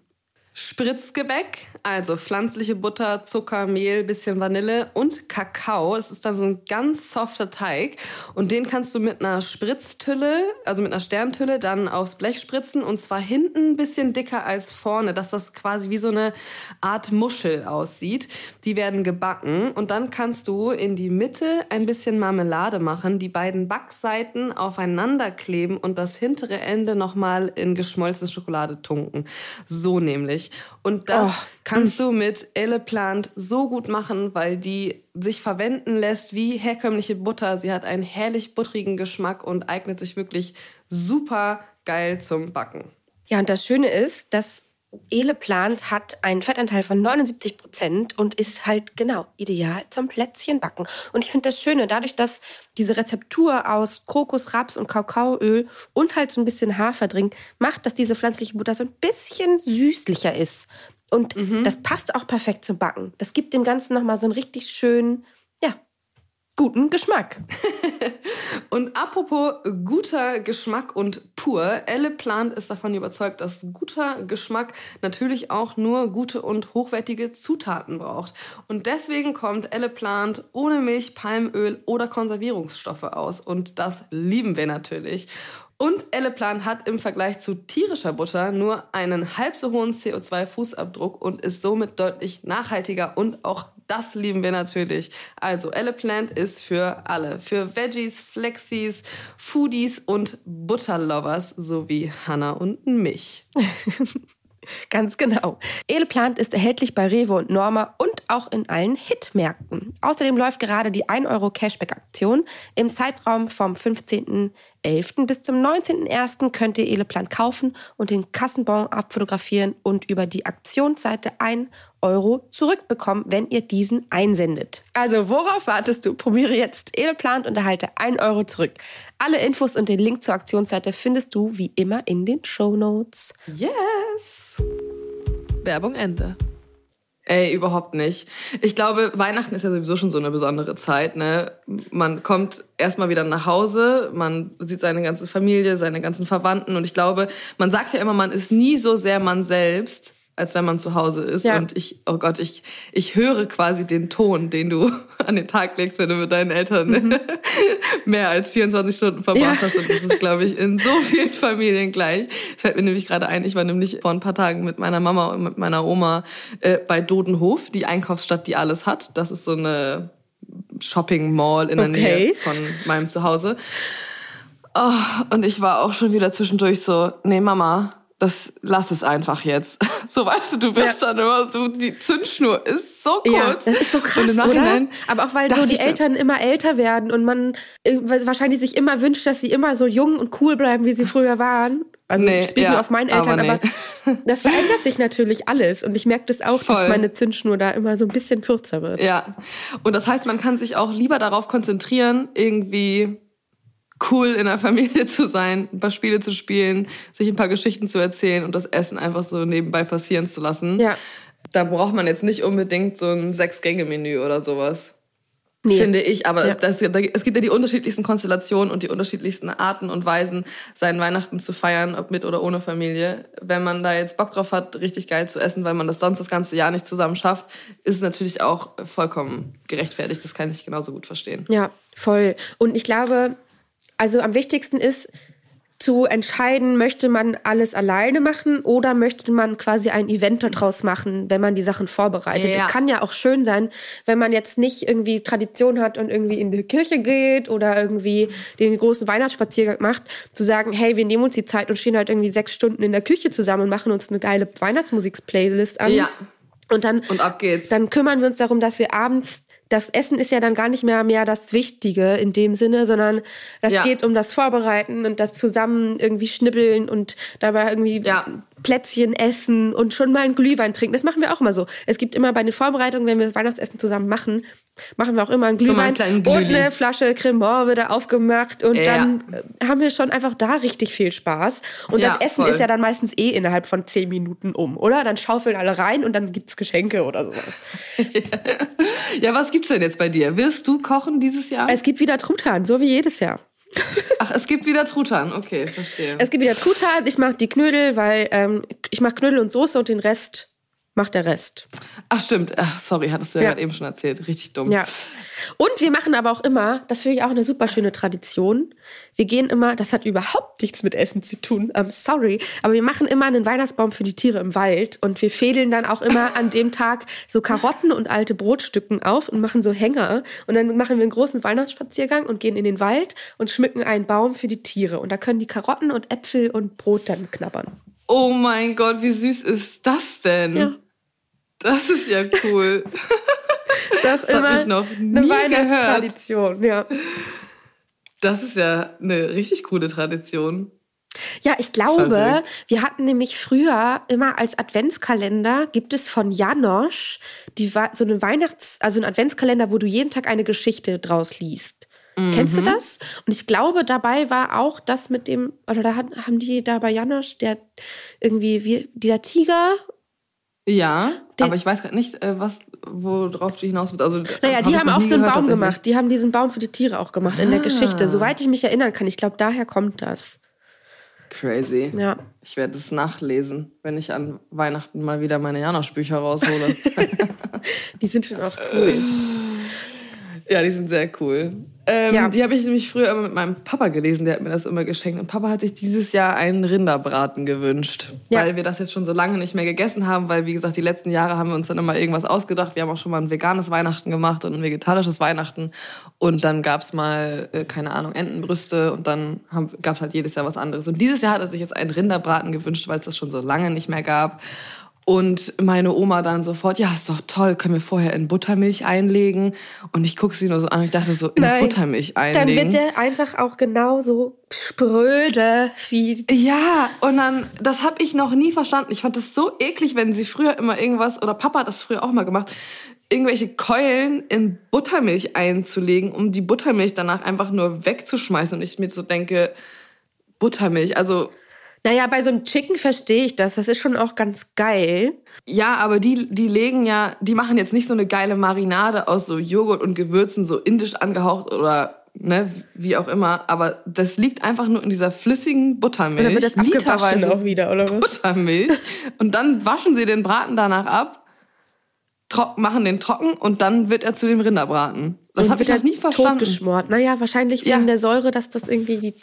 Spritzgebäck, also pflanzliche Butter, Zucker, Mehl, bisschen Vanille und Kakao. Das ist dann so ein ganz softer Teig. Und den kannst du mit einer Spritztülle, also mit einer Sterntülle, dann aufs Blech spritzen. Und zwar hinten ein bisschen dicker als vorne, dass das quasi wie so eine Art Muschel aussieht. Die werden gebacken. Und dann kannst du in die Mitte ein bisschen Marmelade machen, die beiden Backseiten aufeinander kleben und das hintere Ende nochmal in geschmolzene Schokolade tunken. So nämlich. Und das Oh. kannst du mit Elleplant so gut machen, weil die sich verwenden lässt wie herkömmliche Butter. Sie hat einen herrlich buttrigen Geschmack und eignet sich wirklich super geil zum Backen. Ja, und das Schöne ist, dass Eleplant hat einen Fettanteil von 79 Prozent und ist halt genau ideal zum Plätzchenbacken. Und ich finde das Schöne, dadurch, dass diese Rezeptur aus Kokos, Raps und Kakaoöl und halt so ein bisschen Hafer drin macht, dass diese pflanzliche Butter so ein bisschen süßlicher ist. Und das passt auch perfekt zum Backen. Das gibt dem Ganzen nochmal so einen richtig schönen, ja, guten Geschmack. Und apropos guter Geschmack und pur. Elle Plant ist davon überzeugt, dass guter Geschmack natürlich auch nur gute und hochwertige Zutaten braucht. Und deswegen kommt Elle Plant ohne Milch, Palmöl oder Konservierungsstoffe aus. Und das lieben wir natürlich. Und Elleplan hat im Vergleich zu tierischer Butter nur einen halb so hohen CO2-Fußabdruck und ist somit deutlich nachhaltiger und auch das lieben wir natürlich. Also Elleplant ist für alle, für Veggies, Flexis, Foodies und Butterlovers sowie Hannah und mich. Ganz genau. Eleplant ist erhältlich bei Rewe und Norma und auch in allen Hitmärkten. Außerdem läuft gerade die 1 Euro Cashback-Aktion. Im Zeitraum vom 15.11. bis zum 19.01. könnt ihr Eleplant kaufen und den Kassenbon abfotografieren und über die Aktionsseite 1 Euro zurückbekommen, wenn ihr diesen einsendet. Also worauf wartest du? Probiere jetzt Eleplant und erhalte 1 Euro zurück. Alle Infos und den Link zur Aktionsseite findest du wie immer in den Show Notes. Yes! Werbung Ende. Ey, überhaupt nicht. Ich glaube, Weihnachten ist ja sowieso schon so eine besondere Zeit, ne? Man kommt erstmal wieder nach Hause, man sieht seine ganze Familie, seine ganzen Verwandten und ich glaube, man sagt ja immer, man ist nie so sehr man selbst, als wenn man zu Hause ist. Ja. Und ich, oh Gott, ich, ich höre quasi den Ton, den du an den Tag legst, wenn du mit deinen Eltern mhm. mehr als 24 Stunden verbracht ja. hast. Und das ist, glaube ich, in so vielen Familien gleich. Fällt mir nämlich gerade ein, ich war nämlich vor ein paar Tagen mit meiner Mama und mit meiner Oma äh, bei Dodenhof, die Einkaufsstadt, die alles hat. Das ist so eine Shopping Mall in der okay. Nähe von meinem Zuhause. Oh, und ich war auch schon wieder zwischendurch so, nee, Mama, das lass es einfach jetzt. So weißt du, du bist ja. dann immer so, die Zündschnur ist so kurz. Ja, das ist so krass, oder? Aber auch weil so die Eltern dann, immer älter werden und man äh, wahrscheinlich sich immer wünscht, dass sie immer so jung und cool bleiben, wie sie früher waren. Also nee, ich speak ja, nur auf meinen Eltern, aber, nee. aber, das verändert sich natürlich alles. Und ich merke das auch, Voll. dass meine Zündschnur da immer so ein bisschen kürzer wird. Ja. Und das heißt, man kann sich auch lieber darauf konzentrieren, irgendwie cool in der Familie zu sein, ein paar Spiele zu spielen, sich ein paar Geschichten zu erzählen und das Essen einfach so nebenbei passieren zu lassen. Ja. Da braucht man jetzt nicht unbedingt so ein Sechs-Gänge-Menü oder sowas. Nee. Finde ich, aber ja. es, das, es gibt ja die unterschiedlichsten Konstellationen und die unterschiedlichsten Arten und Weisen, seinen Weihnachten zu feiern, ob mit oder ohne Familie. Wenn man da jetzt Bock drauf hat, richtig geil zu essen, weil man das sonst das ganze Jahr nicht zusammen schafft, ist es natürlich auch vollkommen gerechtfertigt. Das kann ich genauso gut verstehen. Ja, voll. Und ich glaube, also am wichtigsten ist zu entscheiden, möchte man alles alleine machen oder möchte man quasi ein Event daraus machen, wenn man die Sachen vorbereitet. Ja. Es kann ja auch schön sein, wenn man jetzt nicht irgendwie Tradition hat und irgendwie in die Kirche geht oder irgendwie den großen Weihnachtsspaziergang macht, zu sagen, hey, wir nehmen uns die Zeit und stehen halt irgendwie sechs Stunden in der Küche zusammen und machen uns eine geile Weihnachtsmusiks-Playlist an. Ja. Und dann, und ab geht's. dann kümmern wir uns darum, dass wir abends das Essen ist ja dann gar nicht mehr mehr das Wichtige in dem Sinne, sondern das ja. geht um das Vorbereiten und das zusammen irgendwie schnibbeln und dabei irgendwie ja. Plätzchen essen und schon mal einen Glühwein trinken. Das machen wir auch immer so. Es gibt immer bei den Vorbereitungen, wenn wir das Weihnachtsessen zusammen machen, machen wir auch immer einen Glühwein einen und eine Flasche Cremant wird da aufgemacht und ja. dann äh, haben wir schon einfach da richtig viel Spaß. Und ja, das Essen voll. ist ja dann meistens eh innerhalb von zehn Minuten um, oder? Dann schaufeln alle rein und dann gibt's Geschenke oder sowas. ja, was gibt's denn jetzt bei dir? Wirst du kochen dieses Jahr? Es gibt wieder Truthahn, so wie jedes Jahr. Ach, es gibt wieder Truthahn, okay, verstehe. Es gibt wieder Truthahn, ich mache die Knödel, weil ähm, ich mache Knödel und Soße und den Rest macht der Rest. Ach stimmt, Ach, sorry, hattest du ja, ja gerade eben schon erzählt. Richtig dumm. Ja. Und wir machen aber auch immer, das finde ich auch eine super schöne Tradition. Wir gehen immer, das hat überhaupt nichts mit Essen zu tun, I'm sorry, aber wir machen immer einen Weihnachtsbaum für die Tiere im Wald und wir fädeln dann auch immer an dem Tag so Karotten und alte Brotstücken auf und machen so Hänger und dann machen wir einen großen Weihnachtsspaziergang und gehen in den Wald und schmücken einen Baum für die Tiere und da können die Karotten und Äpfel und Brot dann knabbern. Oh mein Gott, wie süß ist das denn? Ja. Das ist ja cool. das ist auch das immer ich noch nie eine Weihnachtstradition, ja. Das ist ja eine richtig coole Tradition. Ja, ich glaube, wir hatten nämlich früher immer als Adventskalender gibt es von Janosch die, so eine Weihnachts-, also ein Adventskalender, wo du jeden Tag eine Geschichte draus liest. Mhm. Kennst du mhm. das? Und ich glaube, dabei war auch das mit dem, oder da haben die da bei Janosch, der irgendwie, wie, dieser Tiger ja, Den, aber ich weiß gerade nicht, äh, was, worauf du hinaus willst. Also, naja, die haben auch so einen gehört, Baum gemacht. Die haben diesen Baum für die Tiere auch gemacht ah. in der ah. Geschichte. Soweit ich mich erinnern kann. Ich glaube, daher kommt das. Crazy. Ja. Ich werde es nachlesen, wenn ich an Weihnachten mal wieder meine Janosch-Bücher raushole. Die sind schon auch cool. ja, die sind sehr cool. Ähm, Ja. Die habe ich nämlich früher immer mit meinem Papa gelesen, der hat mir das immer geschenkt. Und Papa hat sich dieses Jahr einen Rinderbraten gewünscht, Ja. weil wir das jetzt schon so lange nicht mehr gegessen haben, weil wie gesagt, die letzten Jahre haben wir uns dann immer irgendwas ausgedacht. Wir haben auch schon mal ein veganes Weihnachten gemacht und ein vegetarisches Weihnachten. Und dann gab's mal, äh, keine Ahnung, Entenbrüste und dann haben, gab's halt jedes Jahr was anderes. Und dieses Jahr hat er sich jetzt einen Rinderbraten gewünscht, weil es das schon so lange nicht mehr gab. Und meine Oma dann sofort, ja, ist doch toll, können wir vorher in Buttermilch einlegen? Und ich gucke sie nur so an und ich dachte so, in Nein. Buttermilch Dann einlegen. wird der einfach auch genauso spröde wie. Ja, und dann, das habe ich noch nie verstanden. Ich fand das so eklig, wenn sie früher immer irgendwas, oder Papa hat das früher auch mal gemacht, irgendwelche Keulen in Buttermilch einzulegen, um die Buttermilch danach einfach nur wegzuschmeißen. Und ich mir so denke, Buttermilch, also Naja, bei so einem Chicken verstehe ich das. Das ist schon auch ganz geil. ja, aber die, die legen ja, die machen jetzt nicht so eine geile Marinade aus so Joghurt und Gewürzen, so indisch angehaucht oder ne, wie auch immer. Aber das liegt einfach nur in dieser flüssigen Buttermilch. Und dann wird das abgewaschen auch wieder, oder was? Buttermilch und dann waschen sie den Braten danach ab, machen den trocken und dann wird er zu dem Rinderbraten. Das Und habe ich wird noch nie er verstanden. Totgeschmort. Naja, wahrscheinlich wegen Ja. der Säure, dass das irgendwie die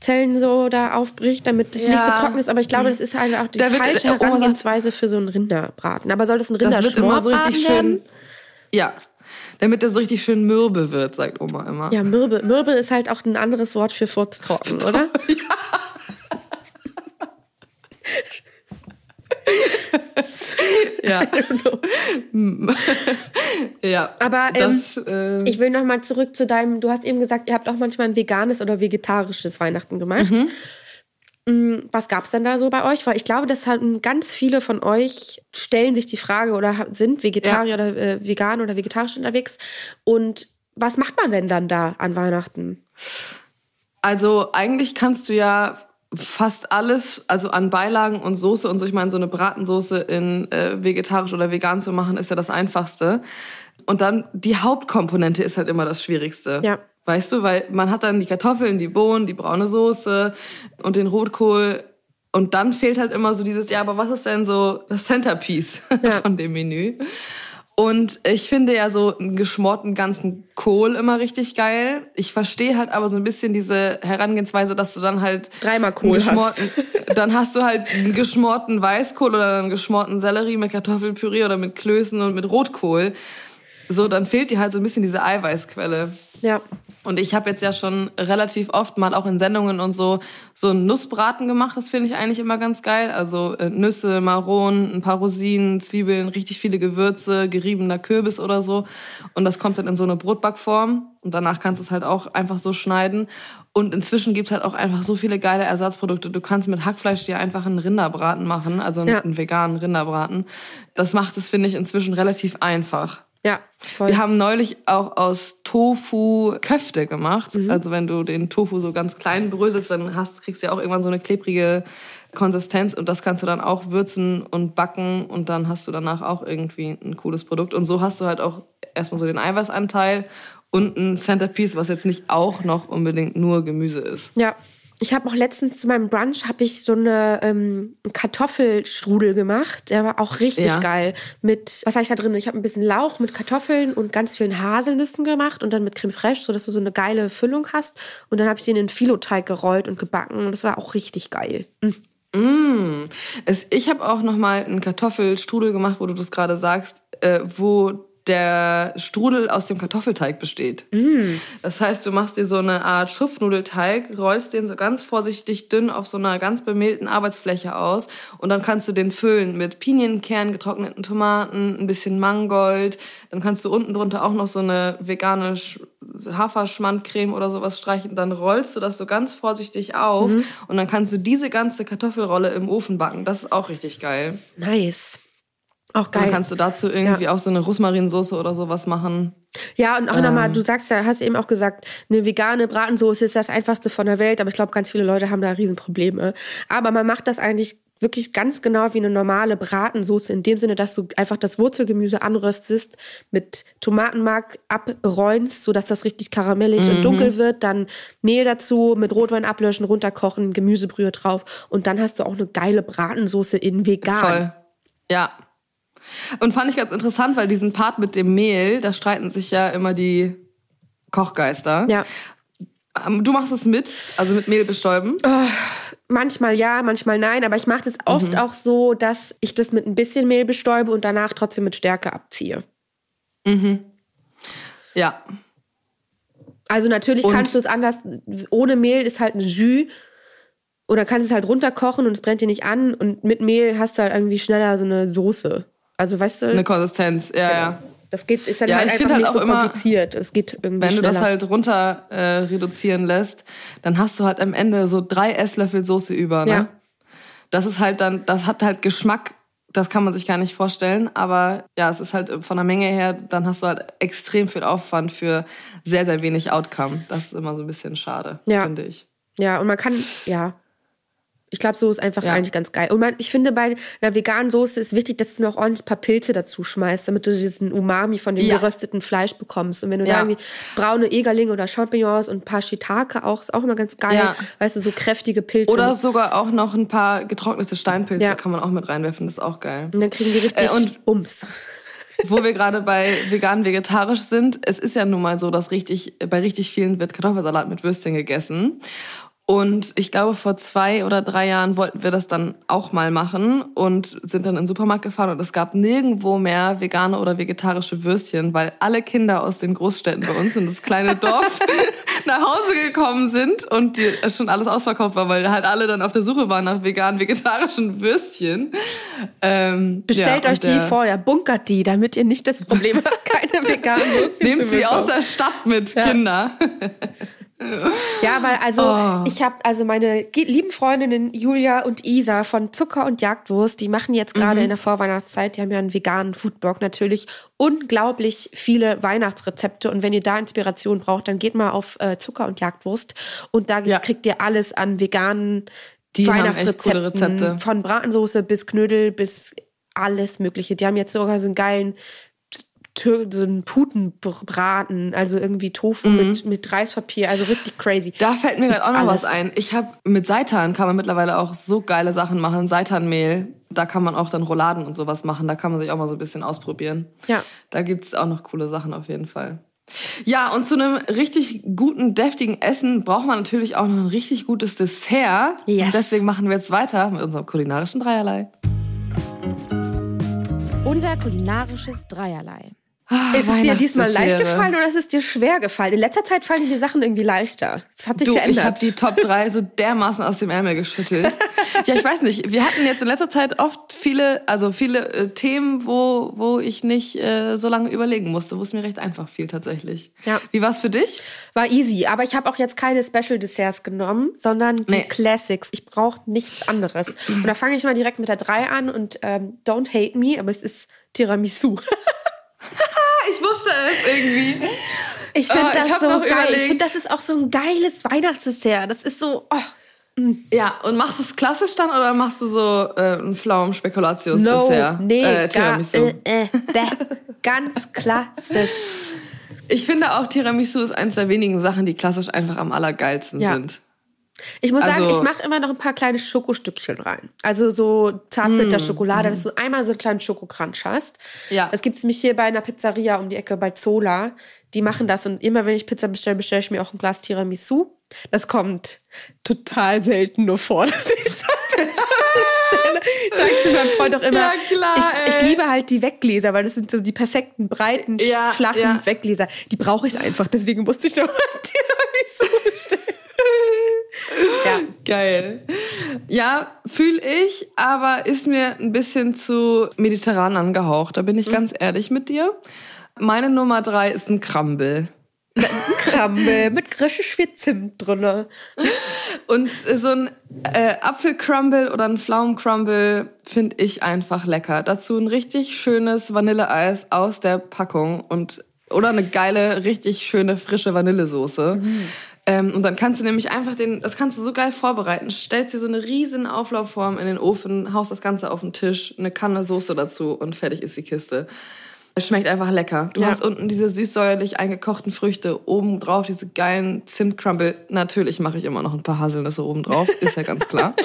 Zellen so da aufbricht, damit es Ja. nicht so trocken ist. Aber ich glaube, das ist halt auch die Da wird- falsche sagt- Herangehensweise für so einen Rinderbraten. Aber soll das ein Das wird immer so richtig schön. Ja. Damit er so richtig schön mürbe wird, sagt Oma immer. Ja, Mürbe. Mürbe ist halt auch ein anderes Wort für furztrocken, oder? Ja. ja. Aber, ähm, das, äh, Ich will noch mal zurück zu deinem, du hast eben gesagt, ihr habt auch manchmal ein veganes oder vegetarisches Weihnachten gemacht. Mm, Was gab's denn da so bei euch? Weil ich glaube, dass halt ganz viele von euch stellen sich die Frage oder sind Vegetarier oder äh, vegan oder vegetarisch unterwegs. Und was macht man denn dann da an Weihnachten? Also eigentlich kannst du ja fast alles, also an Beilagen und Soße und so, ich meine, so eine Bratensoße in äh, vegetarisch oder vegan zu machen, ist ja das Einfachste. Und dann die Hauptkomponente ist halt immer das Schwierigste. Ja. Weißt du, weil man hat dann die Kartoffeln, die Bohnen, die braune Soße und den Rotkohl. Und dann fehlt halt immer so dieses, ja, aber was ist denn so das Centerpiece Ja. von dem Menü? Und ich finde ja so einen geschmorten ganzen Kohl immer richtig geil. Ich verstehe halt aber so ein bisschen diese Herangehensweise, dass du dann halt Dreimal Kohl geschmorten, dann hast du halt einen geschmorten Weißkohl oder einen geschmorten Sellerie mit Kartoffelpüree oder mit Klößen und mit Rotkohl. So, dann fehlt dir halt so ein bisschen diese Eiweißquelle. Ja. Und ich habe jetzt ja schon relativ oft mal auch in Sendungen und so so einen Nussbraten gemacht. Das finde ich eigentlich immer ganz geil. Also äh, Nüsse, Maronen, ein paar Rosinen, Zwiebeln, richtig viele Gewürze, geriebener Kürbis oder so. Und das kommt dann in so eine Brotbackform. Und danach kannst du es halt auch einfach so schneiden. Und inzwischen gibt's halt auch einfach so viele geile Ersatzprodukte. Du kannst mit Hackfleisch dir einfach einen Rinderbraten machen, also einen, Ja. einen veganen Rinderbraten. Das macht es, finde ich, inzwischen relativ einfach. Ja, voll. Wir haben neulich auch aus Tofu Köfte gemacht. Mhm. Also wenn du den Tofu so ganz klein bröselst, dann hast, kriegst du ja auch irgendwann so eine klebrige Konsistenz und das kannst du dann auch würzen und backen und dann hast du danach auch irgendwie ein cooles Produkt. Und so hast du halt auch erstmal so den Eiweißanteil und ein Centerpiece, was jetzt nicht auch noch unbedingt nur Gemüse ist. Ja. Ich habe auch letztens zu meinem Brunch habe ich so eine ähm, Kartoffelstrudel gemacht. Der war auch richtig Ja. geil. Mit, was habe ich da drin? Ich habe ein bisschen Lauch mit Kartoffeln und ganz vielen Haselnüssen gemacht und dann mit Creme fraiche, sodass du so eine geile Füllung hast. Und dann habe ich den in Filoteig gerollt und gebacken. Und das war auch richtig geil. Mhm. Mm. Es, ich habe auch noch mal einen Kartoffelstrudel gemacht, wo du das gerade sagst, äh, wo der Strudel aus dem Kartoffelteig besteht. Das heißt, du machst dir so eine Art Schupfnudelteig, rollst den so ganz vorsichtig dünn auf so einer ganz bemehlten Arbeitsfläche aus und dann kannst du den füllen mit Pinienkern, getrockneten Tomaten, ein bisschen Mangold. Dann kannst du unten drunter auch noch so eine vegane Sch- Haferschmandcreme oder sowas streichen. Dann rollst du das so ganz vorsichtig auf und dann kannst du diese ganze Kartoffelrolle im Ofen backen. Das ist auch richtig geil. Nice. Auch Und dann geil. kannst du dazu irgendwie auch so eine Rosmarinsoße oder sowas machen. Ja, und auch Ähm. nochmal, du sagst ja, hast eben auch gesagt, eine vegane Bratensoße ist das einfachste von der Welt, aber ich glaube, ganz viele Leute haben da Riesenprobleme. Aber man macht das eigentlich wirklich ganz genau wie eine normale Bratensoße, in dem Sinne, dass du einfach das Wurzelgemüse anröstest, mit Tomatenmark abräumst, sodass das richtig karamellig mhm. und dunkel wird, dann Mehl dazu, mit Rotwein ablöschen, runterkochen, Gemüsebrühe drauf und dann hast du auch eine geile Bratensoße in vegan. Voll. Ja. Und fand ich ganz interessant, weil diesen Part mit dem Mehl, da streiten sich ja immer die Kochgeister. Ja. Ähm, du machst es mit, also mit Mehl bestäuben? Oh, manchmal ja, manchmal nein, aber ich mache das oft mhm. auch so, dass ich das mit ein bisschen Mehl bestäube und danach trotzdem mit Stärke abziehe. Mhm. Ja. Also natürlich und? kannst du es anders, ohne Mehl ist halt ein Jus oder kannst es halt runterkochen und es brennt dir nicht an und mit Mehl hast du halt irgendwie schneller so eine Soße. Also weißt du? Eine Konsistenz, ja, genau. ja. Das geht, ist dann ja, halt einfach halt nicht so kompliziert. es geht irgendwie Wenn schneller. du das halt runter äh, reduzieren lässt, dann hast du halt am Ende so drei Esslöffel Soße über. Ne? Ja. Das ist halt dann, das hat halt Geschmack, das kann man sich gar nicht vorstellen. Aber ja, es ist halt von der Menge her, dann hast du halt extrem viel Aufwand für sehr, sehr wenig Outcome. Das ist immer so ein bisschen schade, ja. finde ich. Ja, und man kann, ja, ich glaube, so ist einfach ja. eigentlich ganz geil. Und man, ich finde, bei einer veganen Soße ist wichtig, dass du noch ordentlich ein paar Pilze dazu schmeißt, damit du diesen Umami von dem ja. gerösteten Fleisch bekommst. Und wenn du ja. da irgendwie braune Egerlinge oder Champignons und ein paar Shiitake auch, ist auch immer ganz geil. Weißt du, so kräftige Pilze. Oder sogar auch noch ein paar getrocknete Steinpilze kann man auch mit reinwerfen. Das ist auch geil. Und dann kriegen die richtig äh, und Bums wo wir gerade bei vegan vegetarisch sind, es ist ja nun mal so, dass richtig bei richtig vielen wird Kartoffelsalat mit Würstchen gegessen. Und ich glaube, vor zwei oder drei Jahren wollten wir das dann auch mal machen und sind dann in den Supermarkt gefahren und es gab nirgendwo mehr vegane oder vegetarische Würstchen, weil alle Kinder aus den Großstädten bei uns in das kleine Dorf nach Hause gekommen sind und die, schon alles ausverkauft war, weil halt alle dann auf der Suche waren nach veganen, vegetarischen Würstchen. Ähm, Bestellt ja, euch die vorher, bunkert die, damit ihr nicht das Problem habt, keine veganen Würstchen Nehmt sie aus der Stadt mit, ja. Kinder. Ja, weil also oh. ich habe also meine lieben Freundinnen Julia und Isa von Zucker und Jagdwurst, die machen jetzt gerade mhm. in der Vorweihnachtszeit, die haben ja einen veganen Foodblog natürlich unglaublich viele Weihnachtsrezepte und wenn ihr da Inspiration braucht, dann geht mal auf äh, Zucker und Jagdwurst und da ja. kriegt ihr alles an veganen die Weihnachtsrezepten von Bratensoße bis Knödel bis alles mögliche. Die haben jetzt sogar so einen geilen so einen Putenbraten, also irgendwie Tofu mhm. mit, mit Reispapier, also richtig crazy. Da fällt mir gerade auch noch alles. was ein. Ich habe mit Seitan kann man mittlerweile auch so geile Sachen machen. Seitanmehl, da kann man auch dann Rouladen und sowas machen. Da kann man sich auch mal so ein bisschen ausprobieren. Ja. Da gibt's auch noch coole Sachen auf jeden Fall. Ja, und zu einem richtig guten, deftigen Essen braucht man natürlich auch noch ein richtig gutes Dessert. Yes. Und deswegen machen wir jetzt weiter mit unserem kulinarischen Dreierlei. Unser kulinarisches Dreierlei. Ah, ist es dir diesmal leicht gefallen oder ist es dir schwer gefallen? In letzter Zeit fallen dir die Sachen irgendwie leichter. Das hat sich du, verändert. Ich habe die Top 3 so dermaßen aus dem Ärmel geschüttelt. ja, ich weiß nicht. Wir hatten jetzt in letzter Zeit oft viele, also viele äh, Themen, wo, wo ich nicht äh, so lange überlegen musste, wo es mir recht einfach fiel tatsächlich. Ja. Wie war es für dich? War easy, aber ich habe auch jetzt keine Special Desserts genommen, sondern die nee. Classics. Ich brauche nichts anderes. Und da fange ich mal direkt mit der 3 an und ähm, don't hate me, aber es ist Tiramisu. ich wusste es irgendwie. Ich finde oh, das so geil. Überlegt. Ich finde, das ist auch so ein geiles Weihnachtsdessert. Das ist so. Oh. Mm. Ja, und machst du es klassisch dann oder machst du so äh, ein Pflaumen-Spekulatius-Dessert? No, nee, äh, Tiramisu. Äh, äh, ganz klassisch. Ich finde auch Tiramisu ist eines der wenigen Sachen, die klassisch einfach am allergeilsten ja. sind. Ich muss also, sagen, ich mache immer noch ein paar kleine Schokostückchen rein. Also so Zartbitterschokolade, mm, dass du einmal so einen kleinen Schokokranch hast. Ja. Das gibt es mich hier bei einer Pizzeria um die Ecke bei Zola. Die machen das und immer wenn ich Pizza bestelle, bestelle ich mir auch ein Glas Tiramisu. Das kommt total selten nur vor, dass ich Pizza bestelle. Sagt zu meinem Freund auch immer. Ja, klar, ich, ich, liebe halt die Weggläser, weil das sind so die perfekten, breiten, ja, flachen ja. Weggläser. Die brauche ich einfach, deswegen musste ich noch ein Tiramisu bestellen. Ja. Geil. Ja, fühle ich, aber ist mir ein bisschen zu mediterran angehaucht. Da bin ich mhm. ganz ehrlich mit dir. Meine Nummer drei ist ein Crumble. Ein Crumble mit richtig viel Zimt drin. Und so ein äh, Apfelcrumble oder ein Pflaumencrumble finde ich einfach lecker. Dazu ein richtig schönes Vanilleeis aus der Packung und oder eine geile, richtig schöne, frische Vanillesoße. Mhm. Ähm, und dann kannst du nämlich einfach den, das kannst du so geil vorbereiten. Stellst dir so eine riesen Auflaufform in den Ofen, haust das Ganze auf den Tisch, eine Kanne Soße dazu und fertig ist die Kiste. Es schmeckt einfach lecker. Du Ja. hast unten diese süß-säuerlich eingekochten Früchte, oben drauf diese geilen Zimtcrumble. Natürlich mache ich immer noch ein paar Haselnüsse oben drauf, ist ja ganz klar.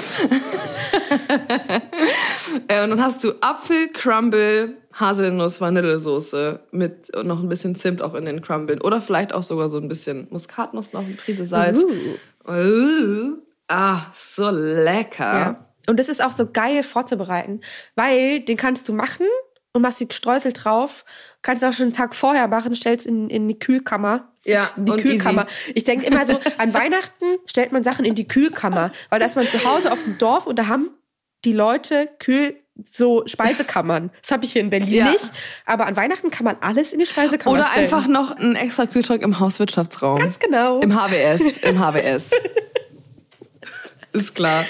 Äh, und dann hast du Apfel, Crumble, Haselnuss, Vanillesoße mit noch ein bisschen Zimt auch in den Crumble. Oder vielleicht auch sogar so ein bisschen Muskatnuss, noch ein Prise Salz. Uh. Uh. Ah, so lecker. Ja. Und das ist auch so geil vorzubereiten, weil den kannst du machen und machst die Streusel drauf. Kannst du auch schon einen Tag vorher machen, stellst in, in die Kühlkammer. Ja, in die Kühlkammer. easy. Ich denke immer so, an Weihnachten stellt man Sachen in die Kühlkammer, weil da ist man zu Hause auf dem Dorf und da haben die Leute Kühl so Speisekammern. Das habe ich hier in Berlin Ja. nicht. Aber an Weihnachten kann man alles in die Speisekammer Oder stellen. einfach noch einen extra Kühlschrank im Hauswirtschaftsraum. Ganz genau. Im HWS. Im HWS. Ist klar.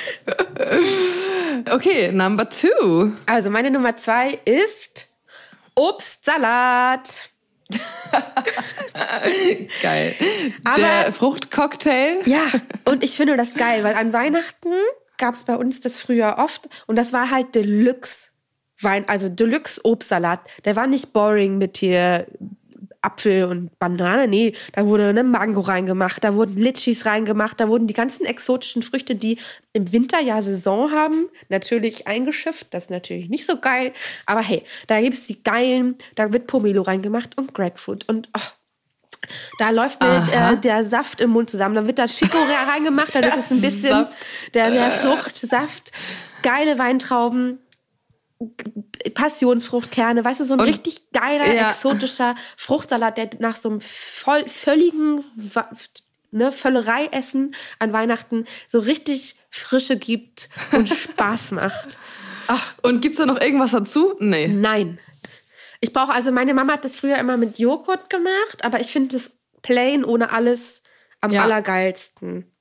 Okay, number two. Also meine Nummer zwei ist Obstsalat. Geil. Aber- Der Fruchtcocktail. Ja, und ich finde das geil, weil an Weihnachten gab es bei uns das früher oft und das war halt Deluxe Wein, also Deluxe Obstsalat. Der war nicht boring mit hier Apfel und Banane, nee, da wurde eine Mango reingemacht, da wurden Litchis reingemacht, da wurden die ganzen exotischen Früchte, die im Winter ja Saison haben, natürlich eingeschifft. Das ist natürlich nicht so geil, aber hey, da gibt es die geilen, da wird Pomelo reingemacht und Grapefruit. Und oh, da läuft mir äh, der Saft im Mund zusammen. Dann wird da Chicorée reingemacht, dann ist es ein bisschen Saft. der, der Fruchtsaft, geile Weintrauben, Passionsfruchtkerne, weißt du, so ein Und- richtig geiler, Ja. exotischer Fruchtsalat, der nach so einem voll, völligen ne, Völlerei-Essen an Weihnachten so richtig Frische gibt und Spaß macht. Ach, Und gibt's da noch irgendwas dazu? Nee. Nein. Ich brauche, also meine Mama hat das früher immer mit Joghurt gemacht, aber ich finde das plain ohne alles am Ja. allergeilsten.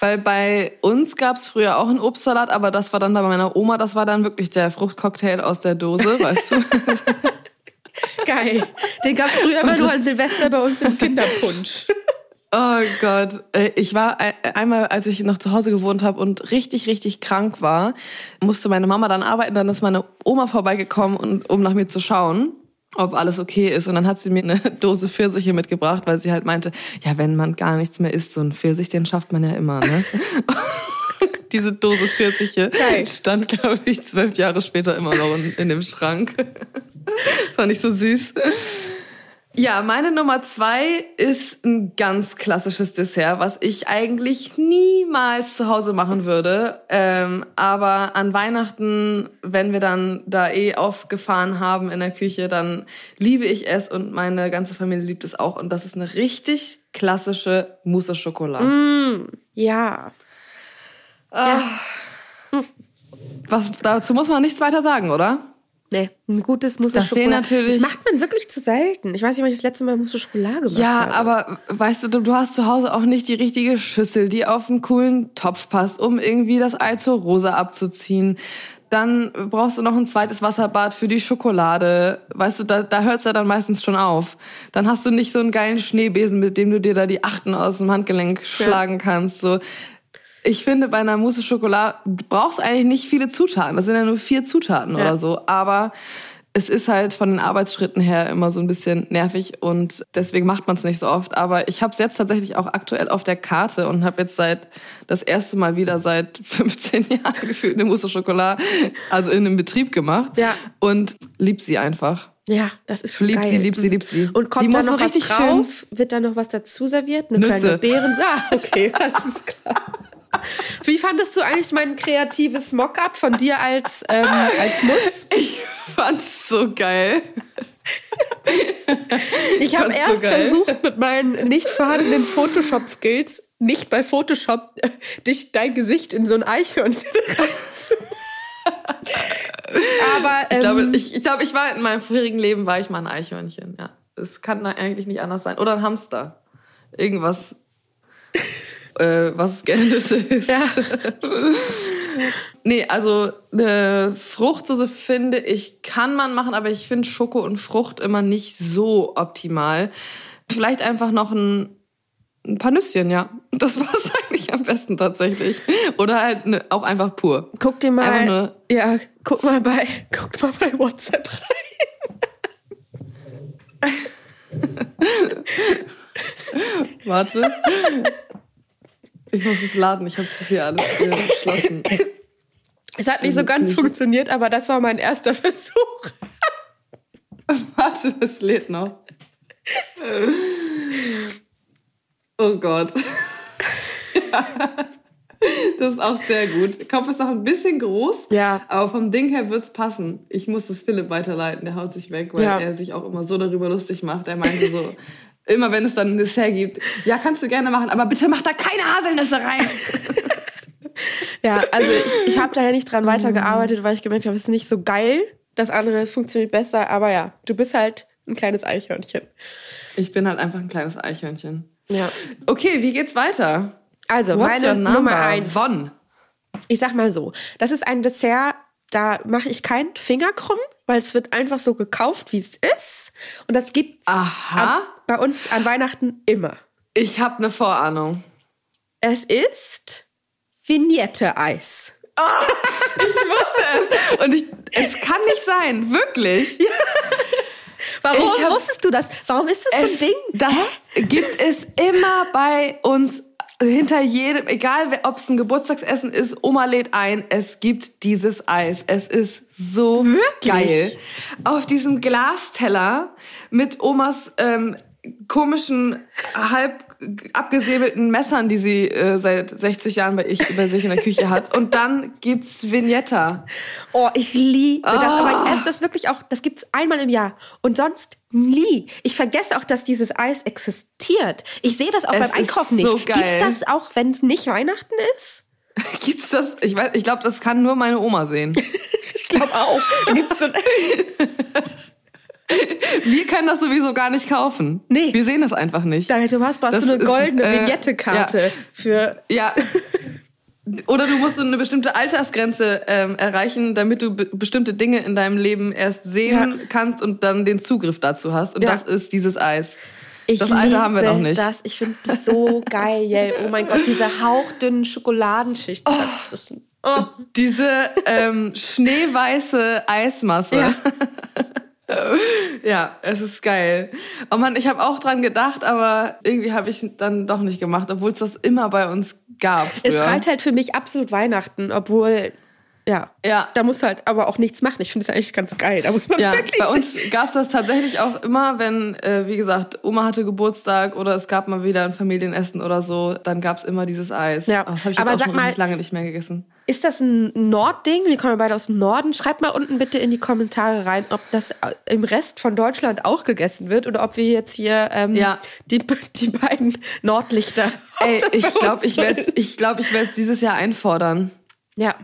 Weil bei uns gab's früher auch einen Obstsalat, aber das war dann bei meiner Oma, das war dann wirklich der Fruchtcocktail aus der Dose, weißt du? Geil. Den gab es früher immer nur an Silvester bei uns im Kinderpunsch. Oh Gott, Äh, ich war ein- einmal, als ich noch zu Hause gewohnt habe und richtig, richtig krank war, musste meine Mama dann arbeiten. Dann ist meine Oma vorbeigekommen, und, um nach mir zu schauen, ob alles okay ist. Und dann hat sie mir eine Dose Pfirsiche mitgebracht, weil sie halt meinte, ja, wenn man gar nichts mehr isst, so ein Pfirsich, den schafft man ja immer, ne? Diese Dose Pfirsiche Geil. stand, glaube ich, zwölf Jahre später immer noch in, in dem Schrank. Fand ich so süß. Ja, meine Nummer zwei ist ein ganz klassisches Dessert, was ich eigentlich niemals zu Hause machen würde. Ähm, aber an Weihnachten, wenn wir dann da eh aufgefahren haben in der Küche, dann liebe ich es und meine ganze Familie liebt es auch. Und das ist eine richtig klassische Mousse au Chocolat. Mm, ja. Was, dazu muss man nichts weiter sagen, oder? Nee, ein gutes Mousse Da Chocolat. natürlich- Das macht man wirklich zu selten. Ich weiß nicht, wann ich das letzte Mal Mousse au Chocolat gemacht Ja, habe. aber weißt du, du hast zu Hause auch nicht die richtige Schüssel, die auf einen coolen Topf passt, um irgendwie das Ei zur Rose abzuziehen. Dann brauchst du noch ein zweites Wasserbad für die Schokolade. Weißt du, da, da hört's ja dann meistens schon auf. Dann hast du nicht so einen geilen Schneebesen, mit dem du dir da die Achten aus dem Handgelenk schlagen kannst. So. Ich finde, bei einer Mousse au Chocolat du brauchst eigentlich nicht viele Zutaten. Das sind ja nur vier Zutaten Ja. oder so. Aber es ist halt von den Arbeitsschritten her immer so ein bisschen nervig und deswegen macht man es nicht so oft. Aber ich habe es jetzt tatsächlich auch aktuell auf der Karte und habe jetzt seit das erste Mal wieder seit 15 Jahren gefühlt eine Mousse au Chocolat, also in einem Betrieb gemacht. Ja. Und lieb sie einfach. ja, das ist schon Lieb geil. sie, lieb sie, lieb sie. Und kommt Die da noch so was richtig drauf? Wird da noch was dazu serviert? Eine Nüsse. kleine Beeren? Ah, okay, alles klar. Wie fandest du eigentlich mein kreatives Mock-up von dir als, ähm, als Muss? Ich fand's so geil. Ich habe so erst geil. versucht, mit meinen nicht vorhandenen Photoshop-Skills, nicht bei Photoshop, äh, dich dein Gesicht in so ein Eichhörnchen reinzu. Aber ähm, Ich glaube, ich, ich, glaube, ich war in meinem vorherigen Leben war ich mal ein Eichhörnchen. Ja, es kann eigentlich nicht anders sein. Oder ein Hamster. Irgendwas, äh, was gerne Nüsse ist. Ja. nee, also eine Fruchtsoße finde ich kann man machen, aber ich finde Schoko und Frucht immer nicht so optimal. Vielleicht einfach noch ein Ein paar Nüsschen, ja. Das war es eigentlich am besten tatsächlich. Oder halt ne, auch einfach pur. Guck dir mal, nur- ja, guck mal bei, guck mal bei WhatsApp rein. Warte. Ich muss es laden, ich habe das hier alles geschlossen. Es hat nicht so ganz funktioniert, aber das war mein erster Versuch. Warte, es lädt noch. Oh Gott. Ja. Das ist auch sehr gut. Der Kopf ist noch ein bisschen groß, Ja. aber vom Ding her wird's passen. Ich muss das Philipp weiterleiten, der haut sich weg, weil Ja. er sich auch immer so darüber lustig macht. Er meinte so, immer wenn es dann ein Dessert gibt, ja, kannst du gerne machen, aber bitte mach da keine Haselnüsse rein. Ja, also ich, ich habe da ja nicht dran weitergearbeitet, weil ich gemerkt habe, es ist nicht so geil. Das andere funktioniert besser, aber ja, du bist halt ein kleines Eichhörnchen. Ich bin halt einfach ein kleines Eichhörnchen. Ja. Okay, wie geht's weiter? Also, What's meine? Nummer eins. Von. Ich sag mal so, das ist ein Dessert, da mache ich keinen Finger krumm, weil es wird einfach so gekauft, wie es ist. Und das gibt's Aha. an, bei uns an Weihnachten immer. Ich habe eine Vorahnung. Es ist Vignette-Eis. Ich wusste es. Und ich, es kann nicht sein, wirklich. Warum Ich hab- wusstest du das? Warum ist das so Es, ein Ding? das gibt es immer bei uns hinter jedem, egal ob es ein Geburtstagsessen ist, Oma lädt ein, es gibt dieses Eis. Es ist so Wirklich? geil. Auf diesem Glasteller mit Omas ähm, komischen, halb abgesäbelten Messern, die sie äh, seit 60 Jahren bei, ich, bei sich in der Küche hat. Und dann gibt's Vignetta. Oh, ich liebe das. Ah. Aber ich esse das wirklich auch, das gibt's einmal im Jahr. Und sonst nie. Ich vergesse auch, dass dieses Eis existiert. Ich sehe das auch Es beim Einkaufen nicht. so geil. Gibt's das auch, wenn es nicht Weihnachten ist? Gibt's das? Ich weiß, ich glaube, das kann nur meine Oma sehen. Ich glaube auch. Gibt's so Wir können das sowieso gar nicht kaufen. Nee. Wir sehen das einfach nicht. Da, du hast Das du eine goldene äh, Vignette-Karte für. Ja. Oder du musst eine bestimmte Altersgrenze ähm, erreichen, damit du be bestimmte Dinge in deinem Leben erst sehen Ja. kannst und dann den Zugriff dazu hast. Und Ja. das ist dieses Eis. Ich Das alte haben wir noch nicht. Das. Ich finde das so geil. Oh mein Gott, diese hauchdünnen Schokoladenschicht dazwischen. Oh. Diese ähm, schneeweiße Eismasse. Ja. Ja, es ist geil. Oh Mann, ich habe auch dran gedacht, aber irgendwie habe ich dann doch nicht gemacht, obwohl es das immer bei uns gab. Es früher. schreit halt für mich absolut Weihnachten, obwohl, ja, Ja. da musst du halt aber auch nichts machen. Ich finde es eigentlich ganz geil. Da muss man Ja, wirklich bei uns gab's das tatsächlich auch immer, wenn, äh, wie gesagt, Oma hatte Geburtstag oder es gab mal wieder ein Familienessen oder so, dann gab's immer dieses Eis. Ja, Oh, Das habe ich jetzt aber auch sag schon mal- lange nicht mehr gegessen. Ist das ein Nordding? Wir kommen beide aus dem Norden. Schreibt mal unten bitte in die Kommentare rein, ob das im Rest von Deutschland auch gegessen wird oder ob wir jetzt hier ähm, Ja. die, die beiden Nordlichter. Ey, ich glaube, ich werde ich glaub, ich werd's dieses Jahr einfordern, Ja.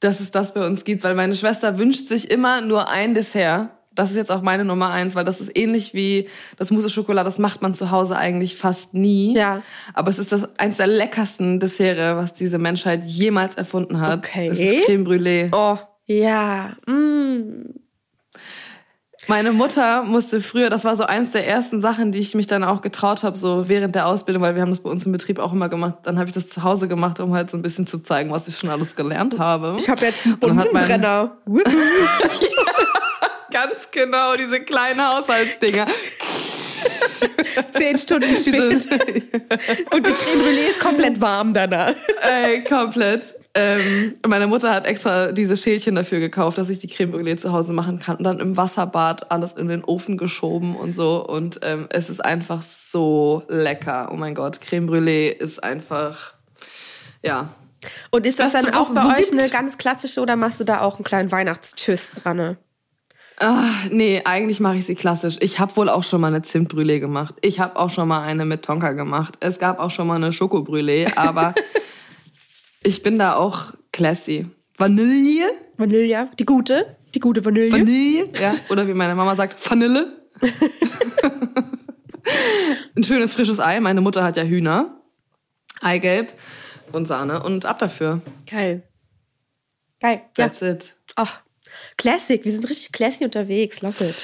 Dass es das bei uns gibt, weil meine Schwester wünscht sich immer nur ein Dessert. Das ist jetzt auch meine Nummer eins, weil das ist ähnlich wie das Mousse au Chocolat. Das macht man zu Hause eigentlich fast nie. Ja. Aber es ist das eins der leckersten Desserts, was diese Menschheit jemals erfunden hat. Okay. Es ist Creme Brûlée. Oh, ja. Mm. Meine Mutter musste früher, das war so eins der ersten Sachen, die ich mich dann auch getraut habe, so während der Ausbildung, weil wir haben das bei uns im Betrieb auch immer gemacht. Dann habe ich das zu Hause gemacht, um halt so ein bisschen zu zeigen, was ich schon alles gelernt habe. Ich habe jetzt einen hat mein- Bunsenbrenner. Ganz genau, diese kleinen Haushaltsdinger. Zehn Stunden später. Und die Creme Brûlée ist komplett warm danach. ey, komplett. Ähm, meine Mutter hat extra diese Schälchen dafür gekauft, dass ich die Creme Brûlée zu Hause machen kann. Und dann im Wasserbad alles in den Ofen geschoben und so. Und ähm, es ist einfach so lecker. Oh mein Gott, Creme Brûlée ist einfach, ja. Und ist das, Das dann auch bei euch gibt. eine ganz klassische oder machst du da auch einen kleinen Weihnachtstwist dran? Ah, nee, eigentlich mache ich sie klassisch. Ich habe wohl auch schon mal eine Zimtbrûlée gemacht. Ich habe auch schon mal eine mit Tonka gemacht. Es gab auch schon mal eine Schokobrûlée, aber ich bin da auch classy. Vanille? Vanille, die gute, die gute Vanille. Vanille? Ja, oder wie meine Mama sagt, Vanille. Ein schönes frisches Ei. Meine Mutter hat ja Hühner. Eigelb und Sahne und ab dafür. Geil. Geil. Ja. That's it. Ach, Classic. Wir sind richtig classy unterwegs. Love it.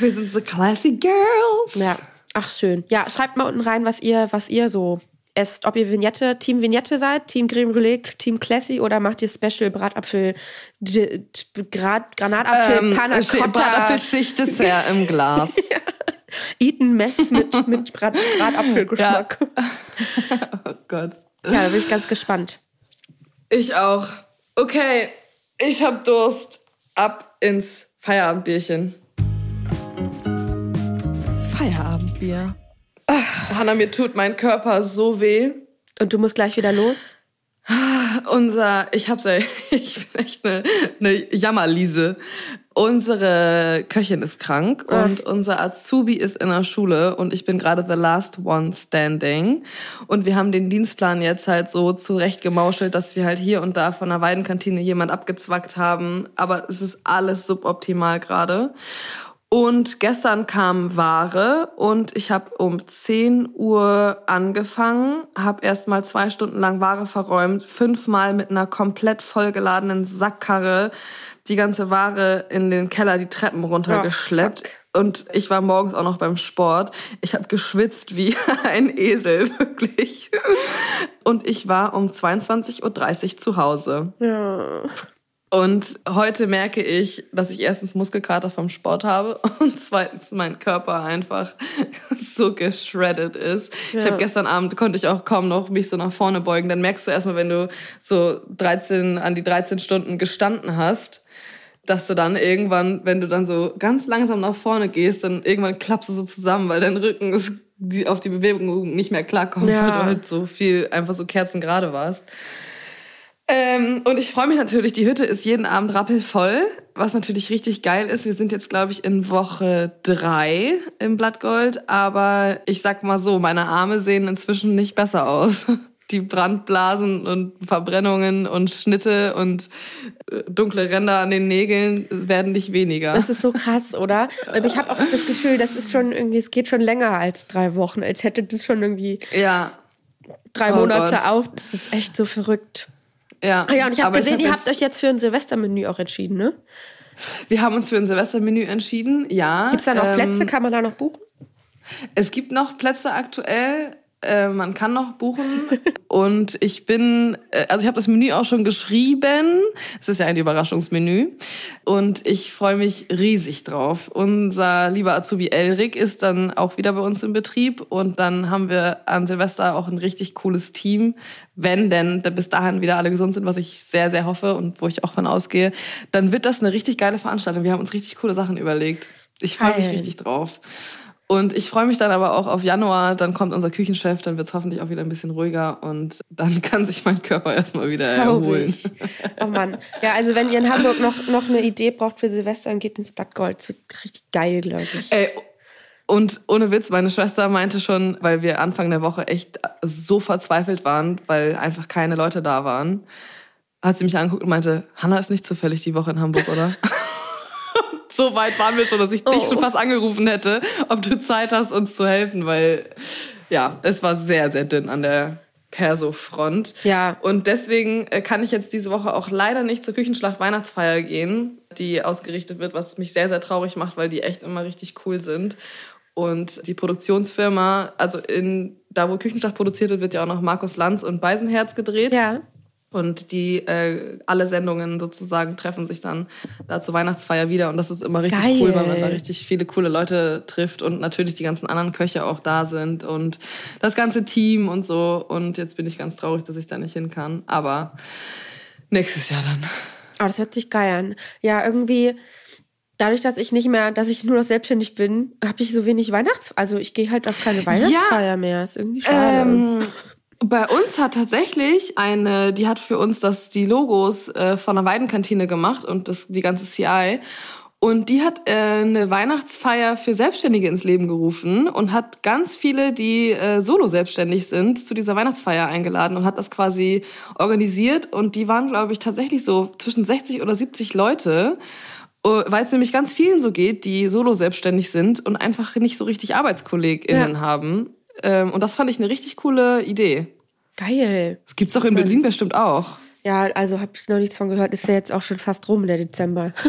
Wir sind so classy girls. Ja. Ach, schön. Ja, schreibt mal unten rein, was ihr, was ihr so esst. Ob ihr Vignette, Team Vignette seid, Team Creme Brûlée, Team Classy oder macht ihr Special Bratapfel, Grat, Granatapfel, Ähm, Panna Cotta, Bratapfelschicht Dessert im Glas. Eaten Mess mit, mit Brat, Bratapfelgeschmack. Oh Gott. Ja. da bin ich ganz gespannt. Ich auch. Okay, ich hab Durst. Ab ins Feierabendbierchen. Feierabendbier. Hanna, mir tut mein Körper so weh. Und du musst gleich wieder los? Unser, ich hab's ja, ich bin echt eine, eine Jammerliese. Unsere Köchin ist krank Ach. und unser Azubi ist in der Schule und ich bin gerade the last one standing. Und wir haben den Dienstplan jetzt halt so zurechtgemauschelt, dass wir halt hier und da von der Weidenkantine jemand abgezwackt haben. Aber es ist alles suboptimal gerade. Und gestern kam Ware und ich habe um 10 Uhr angefangen, habe erstmal zwei Stunden lang Ware verräumt, fünfmal mit einer komplett vollgeladenen Sackkarre die ganze Ware in den Keller die Treppen runtergeschleppt. fuck. und ich war morgens auch noch beim Sport. Ich habe geschwitzt wie ein Esel, wirklich. Und ich war um 22.30 Uhr zu Hause. Ja. Und heute merke ich, dass ich erstens Muskelkater vom Sport habe und zweitens mein Körper einfach so geschreddet ist. Ich Ja. habe gestern Abend konnte ich auch kaum noch mich so nach vorne beugen. Dann merkst du erstmal, wenn du so 13 an die 13 Stunden gestanden hast, dass du dann irgendwann, wenn du dann so ganz langsam nach vorne gehst, dann irgendwann klappst du so zusammen, weil dein Rücken ist, die, auf die Bewegung nicht mehr klarkommt, Ja. weil du halt so viel einfach so kerzengerade warst. Ähm, und ich freue mich natürlich, die Hütte ist jeden Abend rappelvoll, was natürlich richtig geil ist. Wir sind jetzt, glaube ich, in Woche drei im Blattgold, aber ich sag mal so, meine Arme sehen inzwischen nicht besser aus. Die Brandblasen und Verbrennungen und Schnitte und äh, dunkle Ränder an den Nägeln werden nicht weniger. Das ist so krass, oder? Aber ich habe auch das Gefühl, das ist schon irgendwie, es geht schon länger als drei Wochen, als hätte das schon irgendwie ja, drei Oh Monate Gott. auf. Das ist echt so verrückt. Ja. Ah ja, und ich habe gesehen, hab ihr habt euch jetzt für ein Silvestermenü auch entschieden, ne? Wir haben uns für ein Silvestermenü entschieden, ja. Gibt's da noch Ähm, Plätze? Kann man da noch buchen? Es gibt noch Plätze aktuell. Äh, man kann noch buchen. Und ich bin, äh, also ich habe das Menü auch schon geschrieben. Es ist ja ein Überraschungsmenü. Und ich freue mich riesig drauf. Unser lieber Azubi Elrik ist dann auch wieder bei uns im Betrieb. Und dann haben wir an Silvester auch ein richtig cooles Team. Wenn denn bis dahin wieder alle gesund sind, was ich sehr, sehr hoffe und wo ich auch von ausgehe, dann wird das eine richtig geile Veranstaltung. Wir haben uns richtig coole Sachen überlegt. Ich freue mich richtig drauf. Und ich freue mich dann aber auch auf Januar, dann kommt unser Küchenchef, dann wird es hoffentlich auch wieder ein bisschen ruhiger und dann kann sich mein Körper erstmal wieder erholen. Oh Mann. Ja, also wenn ihr in Hamburg noch, noch eine Idee braucht für Silvester, dann geht ins Blattgold. Das wird richtig geil, glaube ich. Ey, und ohne Witz, meine Schwester meinte schon, weil wir Anfang der Woche echt so verzweifelt waren, weil einfach keine Leute da waren, hat sie mich angeguckt und meinte, Hanna ist nicht zufällig die Woche in Hamburg, oder? so weit waren wir schon, dass ich dich Oh. schon fast angerufen hätte, ob du Zeit hast, uns zu helfen, weil ja, es war sehr, sehr dünn an der Perso-Front. Ja. Und deswegen äh, kann ich jetzt diese Woche auch leider nicht zur Küchenschlacht Weihnachtsfeier gehen, die ausgerichtet wird, was mich sehr, sehr traurig macht, weil die echt immer richtig cool sind. Und die Produktionsfirma, also in, da wo Küchenschlacht produziert wird, wird ja auch noch Markus Lanz und Beisenherz gedreht. Ja. Und die äh, alle Sendungen sozusagen treffen sich dann da zur Weihnachtsfeier wieder. Und das ist immer richtig Geil. cool, weil man da richtig viele coole Leute trifft und natürlich die ganzen anderen Köche auch da sind und das ganze Team und so. Und jetzt bin ich ganz traurig, dass ich da nicht hin kann. Aber nächstes Jahr dann. Aber das hört sich geil an. Ja, irgendwie, dadurch, dass ich nicht mehr, dass ich nur noch selbstständig bin, habe ich so wenig Weihnachts... Also ich gehe halt auf keine Weihnachtsfeier mehr. Ist irgendwie schade. Ähm, bei uns hat tatsächlich eine, die hat für uns das, die Logos äh, von der Weidenkantine gemacht und das, die ganze CI. Und die hat äh, eine Weihnachtsfeier für Selbstständige ins Leben gerufen und hat ganz viele, die äh, solo selbstständig sind, zu dieser Weihnachtsfeier eingeladen und hat das quasi organisiert. Und die waren, glaube ich, tatsächlich so zwischen 60 oder 70 Leute. Oh, Weil es nämlich ganz vielen so geht, die solo selbstständig sind und einfach nicht so richtig ArbeitskollegInnen Ja. haben. Ähm, und das fand ich eine richtig coole Idee. geil. Das gibt's doch in Berlin bestimmt auch. Ja, also habe ich noch nichts von gehört. Ist ja jetzt auch schon fast rum, der Dezember.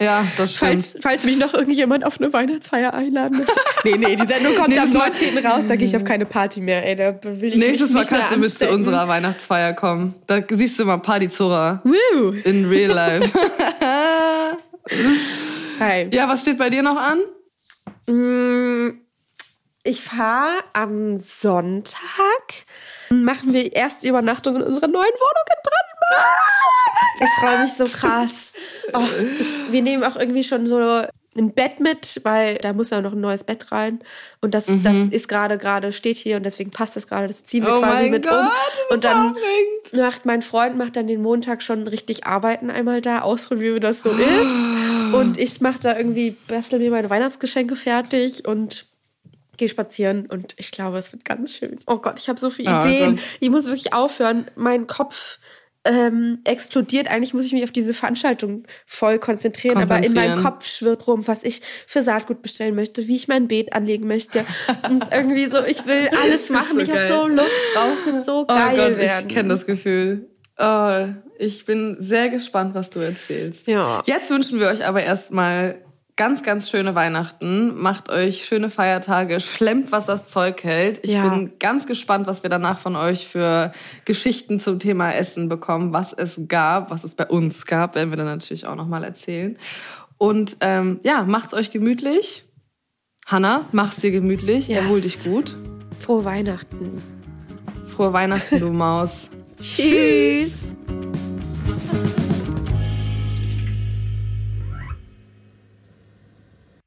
Ja, das stimmt. Falls, falls mich noch irgendjemand auf eine Weihnachtsfeier einladen möchte. Nee, nee, die Sendung kommt Nächstes am Mal- 19. raus, da gehe ich auf keine Party mehr, ey. Da will ich Nächstes Mal kannst du mit zu unserer Weihnachtsfeier kommen. Da siehst du mal Partyzora Woo! in real life. Hi. ja, was steht bei dir noch an? Mm, Ich fahre am Sonntag. Machen wir erste Übernachtung in unserer neuen Wohnung in Brandenburg. Ich freue mich so krass. Oh, ich, wir nehmen auch irgendwie schon so ein Bett mit, weil da muss ja noch ein neues Bett rein. Und das, das ist gerade, gerade steht hier und deswegen passt das gerade. Das ziehen wir Mhm. Oh quasi mit Gott, um. Und dann aufregend. macht mein Freund macht dann den Montag schon richtig arbeiten einmal da, ausprobieren, wie das so ist. Und ich mache da irgendwie, bastel mir meine Weihnachtsgeschenke fertig und gehe spazieren. Und ich glaube, es wird ganz schön. Oh Gott, ich habe so viele Oh Ideen. Ich muss wirklich aufhören. Mein Kopf ähm, explodiert. Eigentlich muss ich mich auf diese Veranstaltung voll konzentrieren, aber in meinem Konzentrieren. Kopf schwirrt rum, was ich für Saatgut bestellen möchte, wie ich mein Beet anlegen möchte. Und irgendwie so, ich will alles machen. so ich habe so Lust drauf. Es wird so Oh geil Gott, werden. ich kenne das Gefühl. Oh, ich bin sehr gespannt, was du erzählst. Ja. Jetzt wünschen wir euch aber erstmal ganz, ganz schöne Weihnachten. Macht euch schöne Feiertage, schlemmt, was das Zeug hält. Ich Ja. bin ganz gespannt, was wir danach von euch für Geschichten zum Thema Essen bekommen, was es gab, was es bei uns gab, werden wir dann natürlich auch nochmal erzählen. Und ähm, ja, macht's euch gemütlich. Hanna, mach's dir gemütlich, Yes. erhol dich gut. Frohe Weihnachten. Frohe Weihnachten, du Maus. Tschüss.